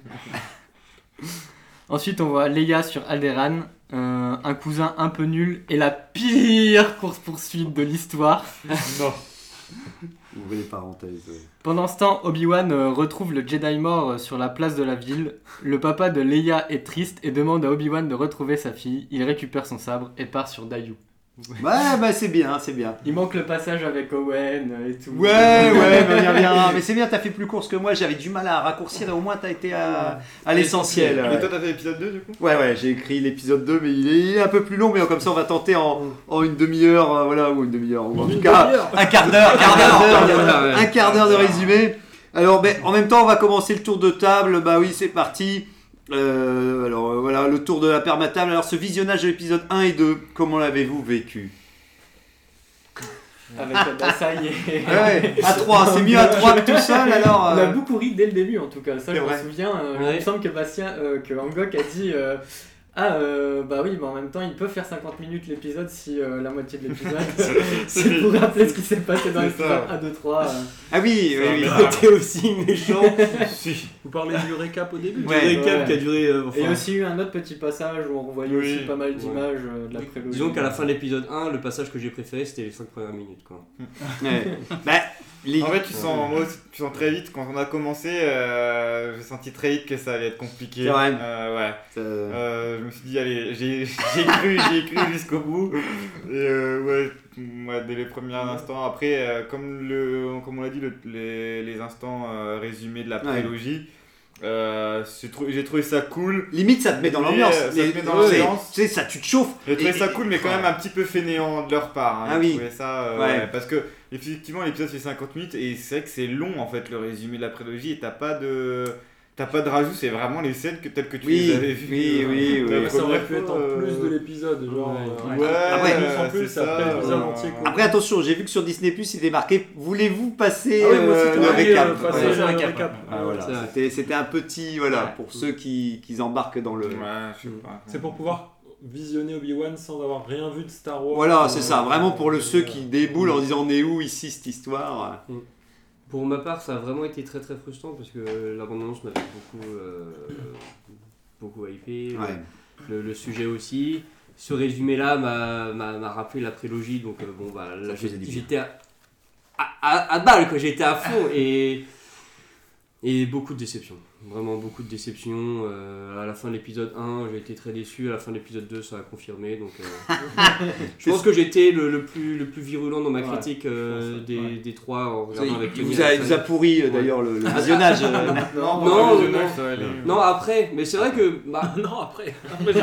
(laughs) Ensuite, on voit Leia sur Alderaan, euh, un cousin un peu nul et la pire course-poursuite de l'histoire. (laughs) Non. Pendant ce temps, Obi-Wan euh, retrouve le Jedi mort euh, sur la place de la ville. Le papa de Leia est triste et demande à Obi-Wan de retrouver sa fille. Il récupère son sabre et part sur Dayu. Ouais, bah c'est bien, c'est bien. Il manque le passage avec Owen euh, et tout. Ouais, ouais, bah, y revient. (laughs) Mais c'est bien, t'as fait plus course que moi. J'avais du mal à raccourcir et au moins t'as été à, à l'essentiel. Mais toi, t'as fait l'épisode 2 du coup? Ouais, ouais, j'ai écrit l'épisode 2, mais il est, il est un peu plus long, mais comme ça, on va tenter en, en une demi-heure, euh, voilà, ou une demi-heure, ou en tout cas, un quart d'heure, un quart d'heure, Voilà, ouais. un quart d'heure de résumé. Alors, ben, en même temps, on va commencer le tour de table. Bah oui, c'est parti. Euh, alors, euh, voilà, le tour de la permatable. Alors, ce visionnage de l'épisode 1 et 2, comment l'avez-vous vécu? Avec Adasai et... Ouais, à 3, c'est mieux à 3 que tout seul, alors. On a euh, beaucoup ri dès le début en tout cas, ça je me souviens. euh, Ouais. Il me semble que Bastien, euh, que Angok a dit euh, Ah euh, bah oui, bah en même temps il peut faire 50 minutes l'épisode si euh, la moitié de l'épisode (laughs) (laughs) c'est pour rappeler ce qui s'est passé dans ça. 1, 2, 3. euh. Ah oui, oui, oui. T'es aussi méchant. (laughs) Si. Vous parlez du récap au début Ouais. Le récap Ouais. qui a duré. euh, enfin, Et il y a aussi eu un autre petit passage où on revoyait Oui. aussi pas mal d'images euh, de la prélogie. Disons qu'à la fin de l'épisode 1, le passage que j'ai préféré c'était les 5 premières minutes. Quoi. (laughs) Ouais. Bah, les- En fait, tu sens, moi aussi, tu sens très vite, quand on a commencé, euh, j'ai senti très vite que ça allait être compliqué. C'est vrai. Euh, ouais. Euh, je me suis dit, allez, j'ai (laughs) j'ai cru, j'ai cru jusqu'au bout. Et euh, ouais, ouais, dès les premiers instants. Après, euh, comme, le, comme on l'a dit, le- les, les instants euh, résumés de la prélogie, euh, j'ai trou- j'ai trouvé ça cool. Limite, ça te met dans l'ambiance. ça te met dans l'ambiance. Tu sais, ça, tu te chauffes. J'ai trouvé Et- ça cool, mais quand même un petit peu fainéant de leur part. hein. Ah oui. trouvé ça, euh, Ouais. ouais, parce que effectivement, l'épisode fait 50 minutes et c'est vrai que c'est long en fait le résumé de la prélogie et t'as pas de. T'as pas de rajout, c'est vraiment les scènes que, telles que tu Oui, les avais vues. oui, euh, oui, oui. la Ouais, ça aurait pu être en plus euh, de l'épisode, genre. Ouais, euh, ouais, Après, en plus, c'est après ça, l'épisode euh, entier, quoi. Après, attention, j'ai vu que sur Disney Plus, il était marqué Voulez-vous passer Ah oui, euh, le marqué, récap? Euh, passer Ouais. le récap. récap. Ah, voilà. C'était- un petit, voilà, Ouais. pour ceux qui, qui embarquent dans le. Ouais, je sais pas. C'est pour pouvoir visionner Obi-Wan sans avoir rien vu de Star Wars. Voilà, Euh, c'est ça, vraiment pour le ceux euh, qui déboulent en disant on est où ici cette histoire. Pour ma part, ça a vraiment été très très frustrant parce que l'abondance m'avait beaucoup, euh, beaucoup hypé. Ouais. Le, le sujet aussi. Ce résumé-là m'a- rappelé la prélogie, donc euh, bon, bah j'étais à, à, à- à balle, quoi. J'étais à fond et, et beaucoup de déceptions. Vraiment beaucoup de déceptions. Euh, à la fin de l'épisode 1, j'ai été très déçu. À la fin de l'épisode 2, ça a confirmé. Donc, euh, (laughs) je pense que j'étais le, le plus, le plus virulent dans ma Ouais, critique euh, des, Ouais. des trois en Il, regardant avec il vous a, il vous a pourri euh, d'ailleurs le, le (laughs) visionnage. euh. Non, Non, non, après, mais c'est vrai que. bah, (laughs) non, après. Après,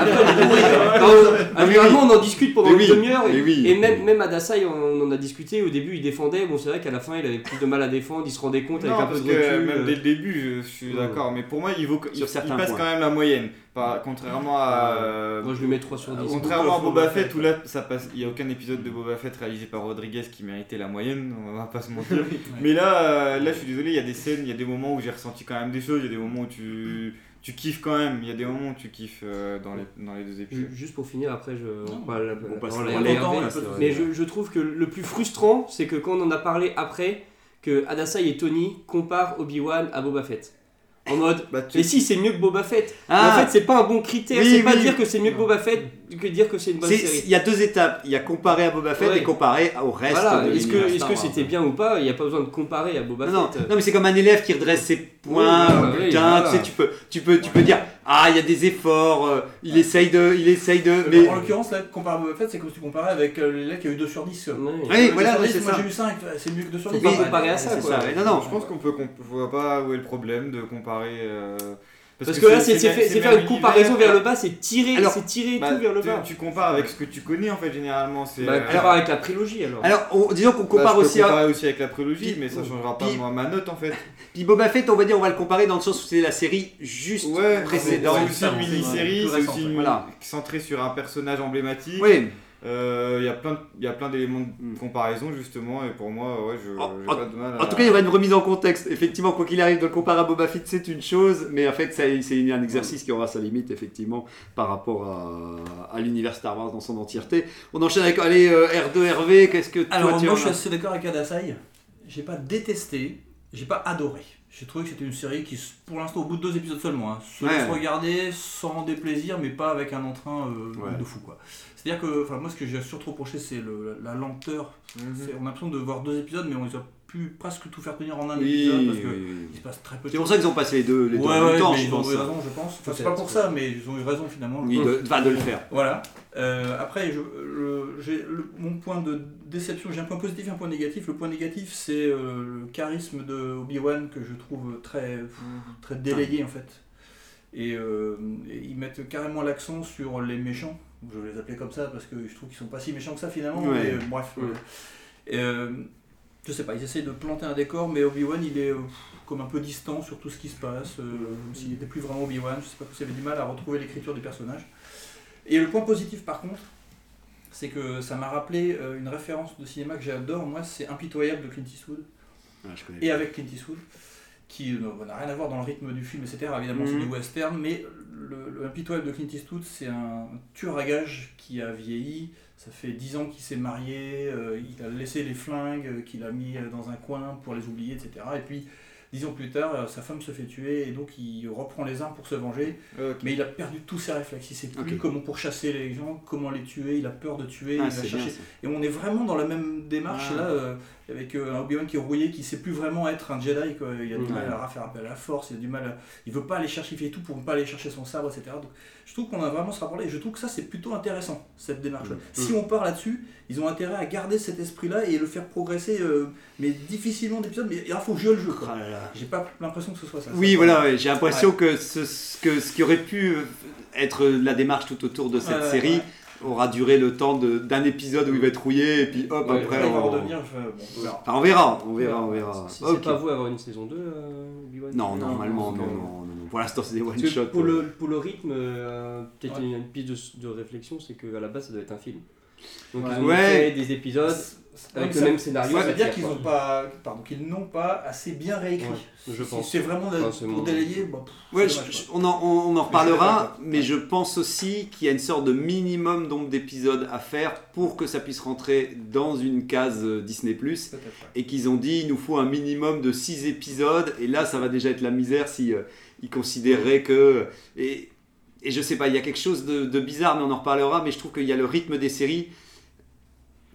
non, généralement, on en discute pendant Mais une oui, demi-heure. Et, mais oui. et même, même à Dasai, on, on en a discuté. Au début, il défendait. Bon, c'est vrai qu'à la fin, il avait plus de mal à défendre. Il se rendait compte avec Non, un peu de recul. même euh, dès le début, je, suis Ouais. d'accord, mais pour moi, il, vaut, il, passe points. quand même la moyenne. Par, contrairement à. euh, Moi, je lui mets 3 sur 10. Contrairement à Boba Fett, où là, ça passe, il n'y a aucun épisode de Boba Fett réalisé par Rodriguez qui méritait la moyenne, on va pas se mentir. (laughs) Mais là, euh, là, je suis désolé, il y a des scènes, il y a des moments où j'ai ressenti quand même des choses, il y a des moments où tu, tu kiffes quand même, il y a des moments où tu kiffes euh, dans, les, dans les deux épisodes. Juste pour finir, après, je. Non. on va la- On passe la Mais je, je trouve que le plus frustrant, c'est que quand on en a parlé après, que Adasai et Tony comparent Obi-Wan à Boba Fett. En mode, Bah, tu- mais si, c'est mieux que Boba Fett. Ah. En fait, c'est pas un bon critère, Oui, c'est pas oui. dire que c'est mieux que Boba Fett que dire que c'est une bonne série. Il y a deux étapes. Il y a comparé à Boba Fett Ouais. et comparé au reste Voilà, est-ce que c'était bien ou pas Il n'y a pas besoin de comparer à Boba Non, Fett. non, mais c'est comme un élève qui redresse ses points. Putain, voilà. tu sais, tu peux, tu peux, tu peux dire, ah, il y a des efforts. euh, il essaye de, il essaye de, mais En l'occurrence, là, comparé à Boba Fett, c'est comme si tu comparais avec euh, l'élève qui a eu 2 sur 10. Ouais. Oui, voilà, Sur oui, 10, c'est moi ça. j'ai eu 5, c'est mieux que 2 sur Faut 10. pas Bah, comparer à ça, c'est quoi. ça, ouais. Non, non. Je pense qu'on peut, qu'on voit pas où est le problème de comparer. Euh, Parce que là, c'est faire une comparaison vers le bas, c'est tirer, Alors, c'est tirer Bah, tout vers le bas. tu compares avec ce que tu connais en fait généralement. C'est. Bah, euh, compare avec la prélogie alors. Alors, on- disons qu'on bah, compare je peux aussi à. comparer aussi avec la prélogie, Puis- mais ça changera pas moi, ma note en fait. Puis Boba Fett, on va dire, on va le comparer dans le sens où c'est la série juste Ouais, c'est précédente. c'est aussi une mini-série, c'est aussi une- voilà. centrée sur un personnage emblématique. Oui. Euh, Il y a plein de- il y a plein d'éléments de Mm. comparaison justement, et pour moi, ouais, je En- j'ai pas de mal à. En tout cas, il y aura une remise en contexte. Effectivement, quoi qu'il arrive, de le comparer à Boba Fett, c'est une chose, mais en fait, c'est un exercice qui aura sa limite, effectivement, par rapport à, à l'univers Star Wars dans son entièreté. On enchaîne avec, allez, euh, R2, RV, qu'est-ce que toi Alors, tu moi en je suis as assez d'accord avec Adasai. J'ai pas détesté, j'ai pas adoré. J'ai trouvé que c'était une série qui, pour l'instant, au bout de deux épisodes seulement, hein, se Ouais. laisse regarder sans déplaisir, mais pas avec un entrain euh, Ouais. de fou. quoi. C'est-à-dire que, moi, ce que j'ai surtout reproché, c'est le- la lenteur. Mhm. On a l'impression de voir deux épisodes, mais on les a pu presque tout faire tenir en un Oui, épisode parce oui, que oui. il se passe très peu de C'est pour ça qu'ils ont passé les deux, les deux Ouais, même temps, je ils ont pense. eu raison, je pense. Enfin, c'est pas pour ça, mais ils ont eu raison finalement. Oui, de, enfin, de le faire. Voilà. Euh, après, je, le- mon point de déception, j'ai un point positif et un point négatif. Le point négatif, c'est euh, le charisme de Obi-Wan que je trouve très, très délayé en fait. Et, euh, et ils mettent carrément l'accent sur les méchants. Je vais les appeler comme ça parce que je trouve qu'ils sont pas si méchants que ça finalement. Ouais. Mais, euh, bref. Ouais. euh, et, je sais pas, ils essayent de planter un décor, mais Obi-Wan il est euh, comme un peu distant sur tout ce qui se passe, comme s'il n'était plus vraiment Obi-Wan. Je sais pas, s'il avait du mal à retrouver l'écriture du personnage. Et le point positif par contre, c'est que ça m'a rappelé une référence de cinéma que j'adore, moi, c'est Impitoyable de Clint Eastwood, Ah, je connais et avec Clint Eastwood, qui euh, n'a rien à voir dans le rythme du film, etc. Évidemment, c'est Mhm. du western, mais le, le Impitoyable de Clint Eastwood, c'est un tueur à gages qui a vieilli. Ça fait 10 ans qu'il s'est marié, euh, il a laissé les flingues, qu'il a mis dans un coin pour les oublier, etc. Et puis, dix ans plus tard, euh, sa femme se fait tuer et donc il reprend les armes pour se venger. Mais il a perdu tous ses réflexes. Il sait plus Ok. comment pour chasser les gens, comment les tuer. Il a peur de tuer. Ah, il va bien chercher. Et on est vraiment dans la même démarche Ah. là, euh, avec euh, un Obi-Wan qui est rouillé, qui sait plus vraiment être un Jedi. Quoi. Il a du Ouais. mal à faire appel à la force. Il a du mal. À... Il veut pas aller chercher. Il fait tout pour ne pas aller chercher son sabre, etc. Donc, je trouve qu'on a vraiment ce rapport-là. Et je trouve que ça c'est plutôt intéressant cette démarche-là. Si on part là-dessus, ils ont intérêt à garder cet esprit-là et le faire progresser, euh, mais difficilement d'épisodes. Mais il faut jouer le jeu. Ah. J'ai pas l'impression que ce soit ça. Oui, voilà, ouais, j'ai l'impression que, ce, que ce qui aurait pu être la démarche tout autour de cette série. Aura duré le temps de- d'un épisode où il va être rouillé et puis hop, Ouais, après va on... redevenir. je- bon, on verra. Enfin, on verra, on verra, on verra. C'est pas vous avoir une saison 2, euh, Obi-Wan Non, normalement, non, non, que- non, non. Pour l'instant, c'est des que one-shots. pour, le, pour le rythme, euh, peut-être Ouais. une, une piste de, de réflexion, c'est qu'à la base ça doit être un film. Donc Ouais. ils ont Ouais. fait des épisodes avec le ça- même scénario. Ça veut dire qu'ils quoi. ont pas, pardon, qu'ils n'ont pas assez bien réécrit. Ouais, je Si pense. c'est vraiment de- Enfin, c'est pour mon- délayer, bon, pff, Ouais, c'est je- dommage, je- quoi. on, en, on- en Mais reparlera, mais je pense aussi qu'il y a une sorte de minimum nombre d'épisodes à faire pour que ça puisse rentrer dans une case euh, Disney+. Et qu'ils ont dit il nous faut un minimum de 6 épisodes et là ça va déjà être la misère si euh, ils considéreraient que et, et je sais pas il y a quelque chose de, de bizarre mais on en reparlera mais je trouve qu'il y a le rythme des séries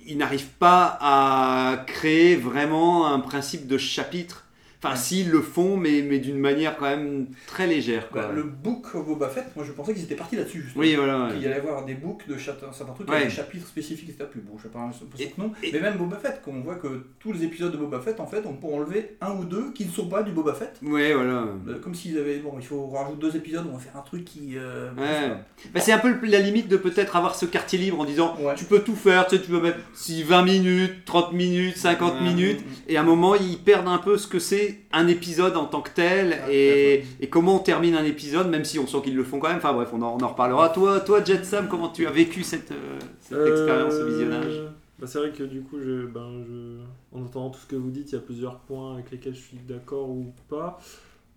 ils n'arrivent pas à créer vraiment un principe de chapitre enfin s'ils le font mais, mais d'une manière quand même très légère quoi. Bah, le book Boba Fett, moi je pensais qu'ils étaient partis là-dessus. justement. oui voilà ouais. Qu'il y allait avoir des books de certains trucs, Ouais. des chapitres spécifiques, etc. Plus bon, je sais pas Et- que non. et- Mais même Boba Fett, quand on voit que tous les épisodes de Boba Fett, en fait, on peut enlever un ou deux qui ne sont pas du Boba Fett. ouais voilà Euh, Comme s'ils avaient, bon, il faut rajouter deux épisodes, on va faire un truc qui. euh, Ouais. Bah, c'est un peu la limite de peut-être avoir ce quartier libre en disant tu peux tout faire, tu, sais, tu peux mettre si 20 minutes, 30 minutes, 50 Ouais. minutes, et à un moment ils perdent un peu ce que c'est un épisode en tant que tel Ouais, et, et comment on termine un épisode, même si on sent qu'ils le font quand même. Enfin bref, on en, on en reparlera. Toi, toi Jet Sam, comment tu as vécu cette, euh, cette expérience Euh, visionnage? bah, C'est vrai que du coup, je, ben, je, en entendant tout ce que vous dites, il y a plusieurs points avec lesquels je suis d'accord ou pas.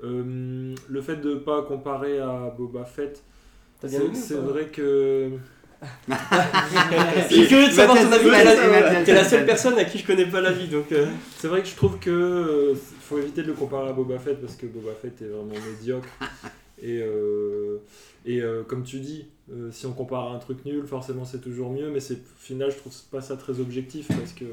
Euh, le fait de ne pas comparer à Boba Fett, c'est vrai que (laughs) Je suis curieux de savoir ton avis. T'es la- seule personne à qui je connais pas l'avis, donc. euh, C'est vrai que je trouve que euh, faut éviter de le comparer à Boba Fett parce que Boba Fett est vraiment médiocre. (laughs) Et, euh, et euh, comme tu dis, euh, si on compare à un truc nul, forcément c'est toujours mieux, mais c'est au final je trouve pas ça très objectif parce que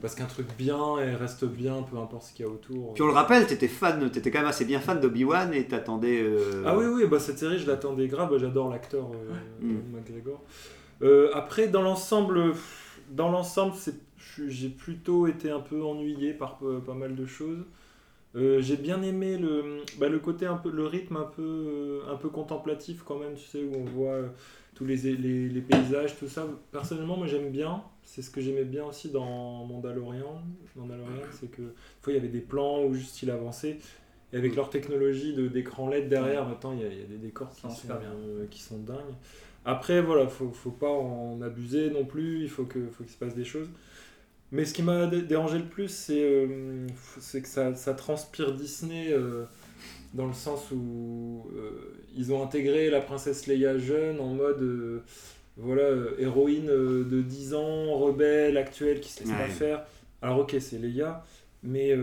parce qu'un truc bien et reste bien, peu importe ce qu'il y a autour. Puis on le rappelle, t'étais fan, t'étais quand même assez bien fan d'Obi-Wan et t'attendais. euh, Ah oui, oui, bah, cette série, je l'attendais grave. Bah, J'adore l'acteur euh, Mm. McGregor. Euh, après, dans l'ensemble, dans l'ensemble, j'ai plutôt été un peu ennuyé par peu- pas mal de choses. Euh, j'ai bien aimé le, bah, le côté un peu, le rythme un peu, euh, un peu contemplatif quand même, tu sais, où on voit euh, tous les, les, les paysages, tout ça. Personnellement, moi j'aime bien. C'est ce que j'aimais bien aussi dans Mandalorian. Mandalorian, c'est que des fois il y avait des plans où juste il avançait. Et avec leur technologie de- d'écran LED derrière, maintenant il y, a- il y a des décors qui sont, euh, qui sont dingues. Après, voilà, faut, faut pas en abuser non plus, il faut que- faut qu'il se passe des choses. Mais ce qui m'a dé- dérangé le plus, c'est euh, c'est que ça, ça transpire Disney euh, dans le sens où euh, ils ont intégré la princesse Leia jeune en mode euh, voilà, euh, héroïne de 10 ans, rebelle, actuelle, qui se laisse pas Ouais. faire. Alors ok, c'est Leia, mais,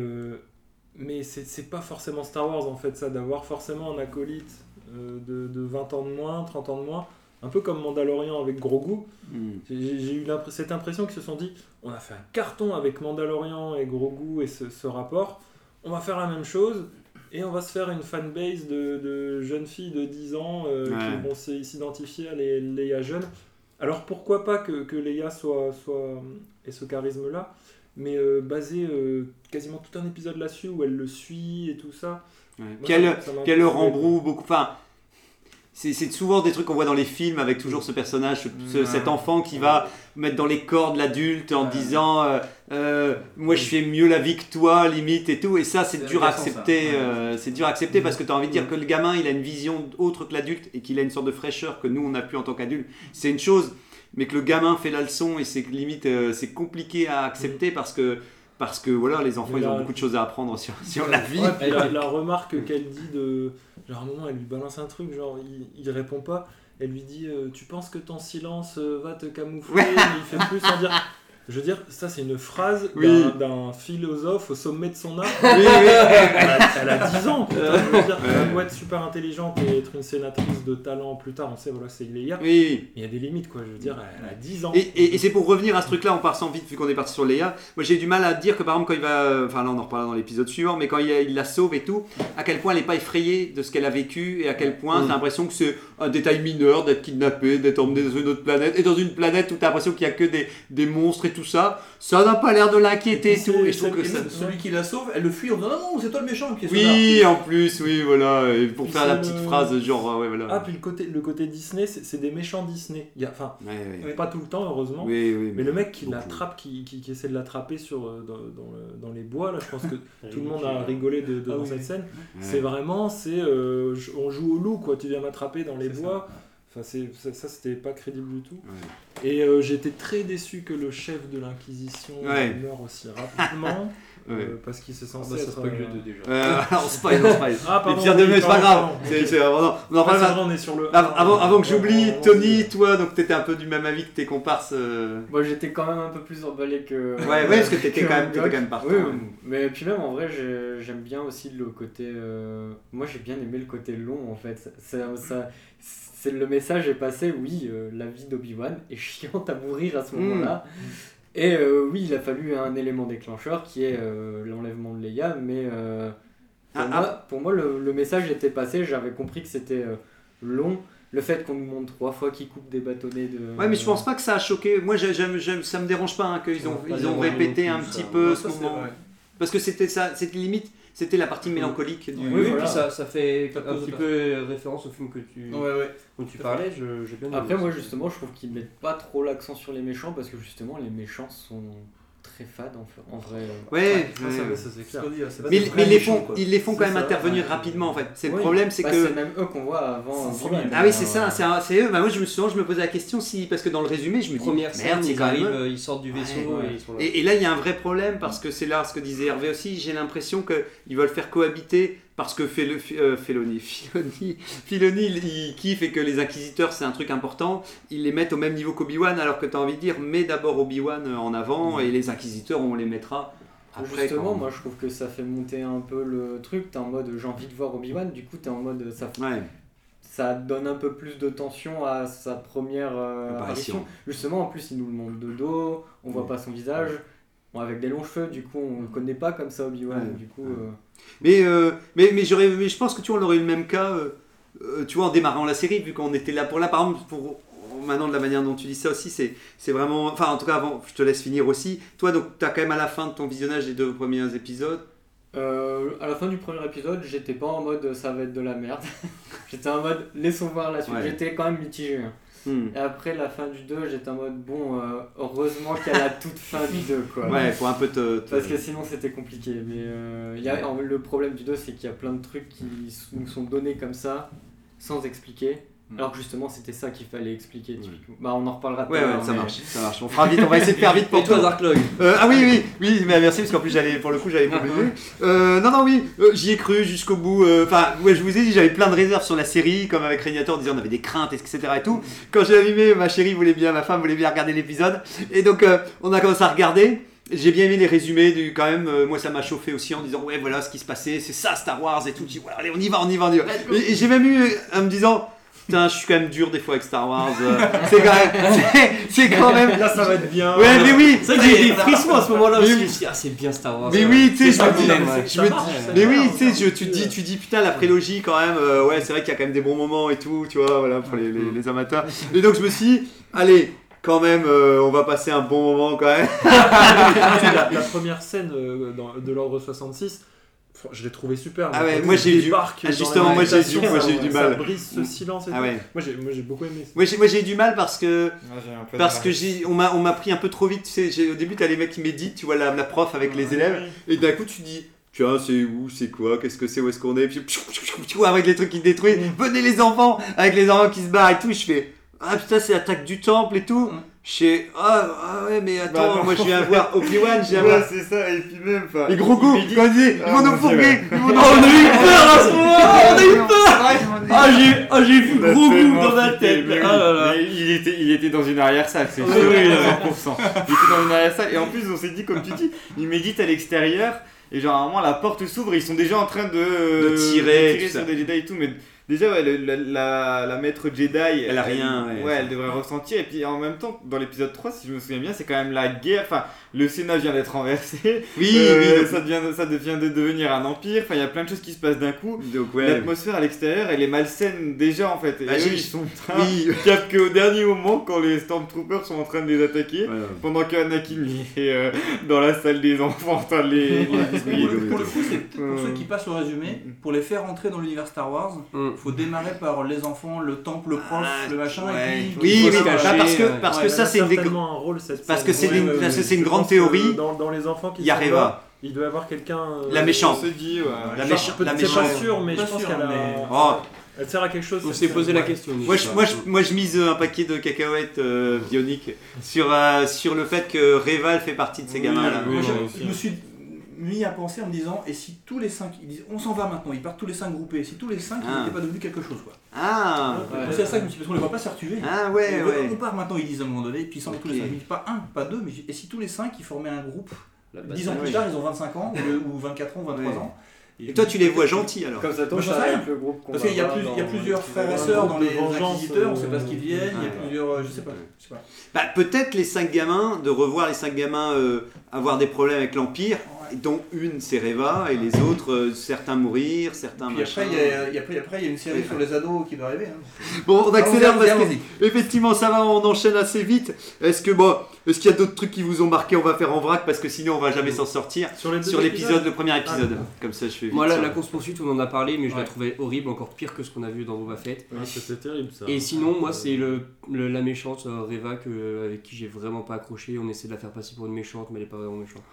mais c'est pas forcément Star Wars en fait, ça, d'avoir forcément un acolyte de, de 20 ans de moins, 30 ans de moins, un peu comme Mandalorian avec Grogu. hmm. J'ai eu cette impression qu'ils se sont dit on a fait un carton avec Mandalorian et Grogu et ce, ce rapport, on va faire la même chose et on va se faire une fanbase de, de jeunes filles de 10 ans euh, Ouais. qui vont s'identifier à les Leia jeunes. Alors pourquoi pas que, que Leia soit, soit ait ce charisme-là, mais euh, basé euh, quasiment tout un épisode là-dessus où elle le suit et tout ça. Ouais. Qu'elle qu'elle peu le beaucoup. Enfin, c'est souvent des trucs qu'on voit dans les films avec toujours ce personnage, ce- cet enfant qui va mettre dans les cordes l'adulte en disant euh, euh, Moi je fais mieux la vie que toi, limite et tout. Et ça, c'est dur à accepter. Euh, c'est dur à accepter parce que tu as envie de dire que le gamin il a une vision autre que l'adulte et qu'il a une sorte de fraîcheur que nous on n'a plus en tant qu'adulte. C'est une chose, mais que le gamin fait la leçon et c'est limite euh, c'est compliqué à accepter parce que. Parce que voilà, les enfants ils ont beaucoup de choses à apprendre sur, (laughs) sur la vie. Ouais, la, la remarque (laughs) qu'elle dit de. Genre, à un moment, elle lui balance un truc, genre, il, il répond pas. Elle lui dit euh, Tu penses que ton silence euh, va te camoufler Ouais. Mais il fait plus en dire. Je veux dire, ça, c'est une phrase Oui. d'un- philosophe au sommet de son art. Oui, oui. Elle, a, elle a 10 ans, putain, je veux dire, elle doit être super intelligente et être une sénatrice de talent plus tard. On sait, voilà, c'est Leia. Oui. Mais il y a des limites, quoi. Je veux dire, elle a 10 ans. Et, et- et c'est pour revenir à ce truc-là en passant vite, vu qu'on est parti sur Léa. Moi, j'ai du mal à dire que par exemple, quand il va. Enfin, là, on en reparlera dans l'épisode suivant, mais quand il, il la sauve et tout, à quel point elle n'est pas effrayée de ce qu'elle a vécu et à quel point Mm. t'as l'impression que c'est un détail mineur d'être kidnappé, d'être emmené dans une autre planète. Et dans une planète où t'as l'impression qu'il n'y a que des, des monstres et tout ça, ça n'a pas l'air de l'inquiéter et Et tout. Et je trouve que ça. celui qui la sauve, elle le fuit en disant non, non, c'est toi le méchant qui est Oui, en plus, oui, voilà. Et pour Et faire la le- petite phrase, genre, euh, ouais, voilà. Ah, puis le côté, le côté Disney, c'est des méchants Disney. Il y a, enfin, Ouais, ouais. pas tout le temps, heureusement. Oui, oui, Mais le mec qui l'attrape, qui, qui, qui essaie de l'attraper sur, euh, dans, dans, le- dans les bois, là, je pense que (laughs) tout le monde a rigolé de, de- Ah dans oui. cette scène. Ouais. C'est vraiment, c'est euh, on joue au loup, quoi. Tu viens m'attraper dans les bois. Enfin, c'est, ça, ça, c'était pas crédible du tout. Ouais. Et euh, j'étais très déçu que le chef de l'Inquisition Ouais. meure aussi rapidement. (laughs) Ouais. euh, parce qu'il s'est Ah censé bah, ça être. euh, 2 déjà. Euh, on spoil, on spoil. Ah, pardon, Et Pierre de oui, c'est pas grave. on Ah, on est sur le. Avant, avant, avant que Vraiment, j'oublie, Tony, toi, donc t'étais un peu du même avis que tes comparses. euh, Moi j'étais quand même un peu plus emballé que. Ouais, ouais, parce que t'étais quand même- t'étais quand même partant, Oui, ouais. mais puis même en vrai, j'ai- j'aime bien aussi le côté. euh, Moi j'ai bien aimé le côté long en fait. Ça, ça- c'est le message est passé, oui, euh, la vie d'Obi-Wan est chiante à mourir à ce Mm. moment-là. Et euh, oui, il a fallu un élément déclencheur qui est euh, l'enlèvement de Leia, mais euh, pour, Ah, moi, pour moi, le, le message était passé, j'avais compris que c'était euh, long. Le fait qu'on nous montre trois fois qu'il coupe des bâtonnets de. Ouais, mais je pense pas que ça a choqué. Moi, j'ai- j'aime, j'aime- ça me dérange pas hein, qu'ils ont, ils ont répété un petit ça. peu Ouais, ce moment. Parce que c'était ça, c'était limite, c'était la partie mélancolique du. Oui, oui, voilà. puis ça, ça fait Ça un petit peu référence au film que tu, Ouais, ouais. dont tu parlais, je- bien Après, moi, justement, je trouve qu'ils mettent pas trop l'accent sur les méchants parce que justement, les méchants sont très fades en, vrai. Ouais, Ça, ouais. clair. dit, Mais, ils les font, quoi. ils les font quand même ça, intervenir ouais. rapidement en fait. C'est le problème, c'est Bah, que. C'est même eux qu'on voit avant. Ah oui, c'est ça, c'est, eux. Bah, moi, je me, souvent, je me posais la question si, parce que dans le résumé, je me dis, Première merde, ils quand même arrivent, euh, ils sortent du vaisseau Ouais, et ils sont là. Et, et là, il y a un vrai problème parce que c'est là ce que disait Hervé aussi. J'ai l'impression qu'ils veulent faire cohabiter parce que Fel- euh, Feloni, (laughs) Filoni, Filoni, il, il kiffe et que les inquisiteurs c'est un truc important, ils les mettent au même niveau qu'Obi-Wan alors que tu as envie de dire mets d'abord Obi-Wan euh, en avant et les inquisiteurs on les mettra après. Justement, quand- moi je trouve que ça fait monter un peu le truc. T'es en mode j'ai envie de voir Obi-Wan, du coup t'es en mode ça, Ouais. ça donne un peu plus de tension à sa première euh, Apparition. apparition. Justement, en plus, il nous le montre de dos, on voit pas son visage, bon, avec des longs cheveux, du coup on le connaît pas comme ça Obi-Wan. Ouais. Du coup, Ouais. euh, Mais, euh, mais, mais, j'aurais, mais je pense que tu vois, on aurait eu le même cas, euh, euh, tu vois, en démarrant la série, vu qu'on était là pour là. Par exemple, pour, maintenant, de la manière dont tu dis ça aussi, c'est, c'est vraiment. Enfin, en tout cas, avant, je te laisse finir aussi. Toi, donc, tu as quand même à la fin de ton visionnage des deux premiers épisodes. euh, à la fin du premier épisode, j'étais pas en mode ça va être de la merde. (laughs) j'étais en mode laissons voir la suite. Ouais. J'étais quand même mitigé. hein. Hmm. Et après la fin du 2, j'étais en mode bon, euh, heureusement qu'il y a la toute fin du 2 quoi. (laughs) Ouais, pour un peu te. te- Parce que sinon c'était compliqué. Mais euh, y a, le problème du 2, c'est qu'il y a plein de trucs qui nous sont donnés comme ça, sans expliquer. Mm. Alors que justement, c'était ça qu'il fallait expliquer. typiquement. Bah, on en reparlera tout Ouais, à l'heure, ouais, ça mais- marche, ça marche. On fera vite, on va essayer de faire vite pour Et toi, tout. Dark Log Euh, ah oui, oui, oui, mais merci parce qu'en plus j'allais, pour le coup, j'avais (laughs) oublié. Euh, non, non, oui, euh, j'y ai cru jusqu'au bout. euh, Enfin, ouais, je vous ai dit, j'avais plein de réserves sur la série, comme avec Régnator, en disant on avait des craintes, etc. et tout. Quand j'ai allumé, ma chérie voulait bien, ma femme voulait bien regarder l'épisode, et donc euh, on a commencé à regarder. J'ai bien aimé les résumés du quand même. euh, moi, ça m'a chauffé aussi en disant ouais, voilà ce qui se passait, c'est ça Star Wars et tout. Je dis voilà, allez, on y va, on y va, on y va. Et, et j'ai même eu euh, en me disant. Putain, je suis quand même dur des fois avec Star Wars. euh, c'est quand même, c'est- quand même. Là, ça va être bien. Ouais, mais oui. C'est vrai que j'ai des frissons à ce moment-là Mais aussi. oui. Ah, c'est bien Star Wars. Mais oui, tu sais, je me dis, mais oui, tu sais, tu te dis, tu dis putain la prélogie quand même. euh, ouais, c'est vrai qu'il y a quand même des bons moments et tout, tu vois, voilà pour les, les- les amateurs. Et donc je me suis, dit, allez, quand même, euh, on va passer un bon moment quand même. (laughs) La, la première scène euh, dans- de l'ordre 66, fr- je l'ai trouvé super. Ah ouais, moi, j'ai eu ah, justement, moi, j'ai eu moi, j'ai eu ça- du ça mal. brise ce silence et Ah ouais. Moi, j'ai, moi, j'ai beaucoup aimé. ça. Moi j'ai, moi, j'ai eu du mal parce que Ouais, parce que j'ai, on m'a, on m'a pris un peu trop vite. Tu sais, j'ai- au début t'as les mecs qui méditent, tu vois la, la prof avec les élèves, et d'un coup tu dis. Tiens, c'est où, c'est quoi, qu'est-ce que c'est, où est-ce qu'on est Puis (laughs) tu vois, avec les trucs qui détruisent, venez les enfants, avec les enfants qui se barrent et tout, je fais Ah putain, c'est l'attaque du temple et tout. Je fais Ah, ah ouais, mais attends, Bah moi je viens voir (laughs) Obi-Wan, je viens Ouais, voir. c'est ça, et puis même. enfin, Les gros il goûts, quand ils disent, ils Ah, vont nous fourguer, ils vont nous Oh, on a eu peur à ce moment On a eu peur Ah, j'ai ah, j'ai vu gros goût dans flippé, tête. Ah là là. Il, était, il était dans une arrière-salle, c'est Oui, sûr, oui, à 100%. Il était dans une arrière-salle, et en plus, on s'est dit, comme tu dis, il médite à l'extérieur, et genre, à un moment, la porte s'ouvre, ils sont déjà en train de, De tirer, de sur des Jedi et tout, mais déjà, ouais, le- la, la, la maître Jedi, Elle a rien, ouais. ouais, elle devrait ressentir, et puis en même temps, dans l'épisode 3, si je me souviens bien, c'est quand même la guerre, enfin, le Sénat vient d'être renversé, (laughs) Oui, euh, oui. ça, devient, ça devient de devenir un empire, enfin, il y a plein de choses qui se passent d'un coup. Donc ouais. L'atmosphère à l'extérieur, elle est malsaine déjà en fait. Et Bah, eux, ils sont en train Oui. Capte qu'au dernier moment, quand les Stormtroopers sont en train de les attaquer, Voilà. pendant qu'Anakin il est euh, dans la salle des enfants en train de les, les Pour le, pour le coup, c'est pour Euh. ceux qui passent au résumé, pour les faire entrer dans l'univers Star Wars, Mm. Faut démarrer par les enfants, le temple, le prof, Ah, le machin, ouais. et puis Oui, oui, bah, cacher, parce que, ouais. parce Ouais, que ça c'est une un rôle cette parce que c'est une, ouais, parce que ouais. c'est une Je grande théorie. Dans, dans les enfants qui Il y a sont Reva. là, il doit y avoir quelqu'un. euh, La méchante. On se dit, ouais. La méchante- C'est pas méchante. sûr, mais Pas je pense qu'elle a. mais- Oh, Elle sert à quelque chose. On s'est posé la ouais. question. Moi je, moi, je, moi je mise un paquet de cacahuètes euh, bioniques sur, euh, sur le fait que Reva elle fait partie de ces Oui, gamins là. oui, Moi, moi je- aussi. je me suis mis à penser en me disant, et si tous les cinq, ils disent, on s'en va maintenant, ils partent tous les cinq groupés, si tous les cinq ils Ah. n'étaient pas devenus quelque chose quoi. Ah, Ouais. C'est à ça que je me suis dit, parce qu'on les voit pas tuer. ah ouais, on, ouais. on part maintenant, ils disent à un moment donné, puis ils sont tous les cinq, ils disent pas un, pas deux, mais et si tous les cinq ils formaient un groupe, dix ans plus tard ils ont 25 ans, ou, le- ou 24 ans, 23 Ouais. ans. Et toi tu les vois gentils alors Comme ça tombe, ça sais rien. le groupe Parce qu'il y y a plusieurs frères et sœurs dans les inquisiteurs, on sait pas euh, ce qu'ils deviennent, il y a ouais. plusieurs, euh, je sais pas. je sais pas. Bah, peut-être les cinq gamins, de revoir les cinq gamins euh, avoir des problèmes avec l'Empire, Ouais. Dont une c'est Reva et les autres, euh, certains mourir, certains Puis machin. après, il y a, une série sur les ados qui doit arriver. hein. Bon, on accélère parce que effectivement ça va, on enchaîne assez vite. Est-ce que bon, est-ce qu'il y a d'autres trucs qui vous ont marqué? On va faire en vrac parce que sinon on va jamais s'en sortir. Sur l'épisode, le premier épisode. d'accord. Comme ça je fais vite. Moi, la, course poursuite, on en a parlé, mais je la trouvais horrible, encore pire que ce qu'on a vu dans Boba Fett. Ah, C'était terrible ça. Et sinon, moi, c'est le, le- la méchante euh, Reva que, avec qui j'ai vraiment pas accroché. On essaie de la faire passer pour une méchante, mais elle est pas vraiment méchante.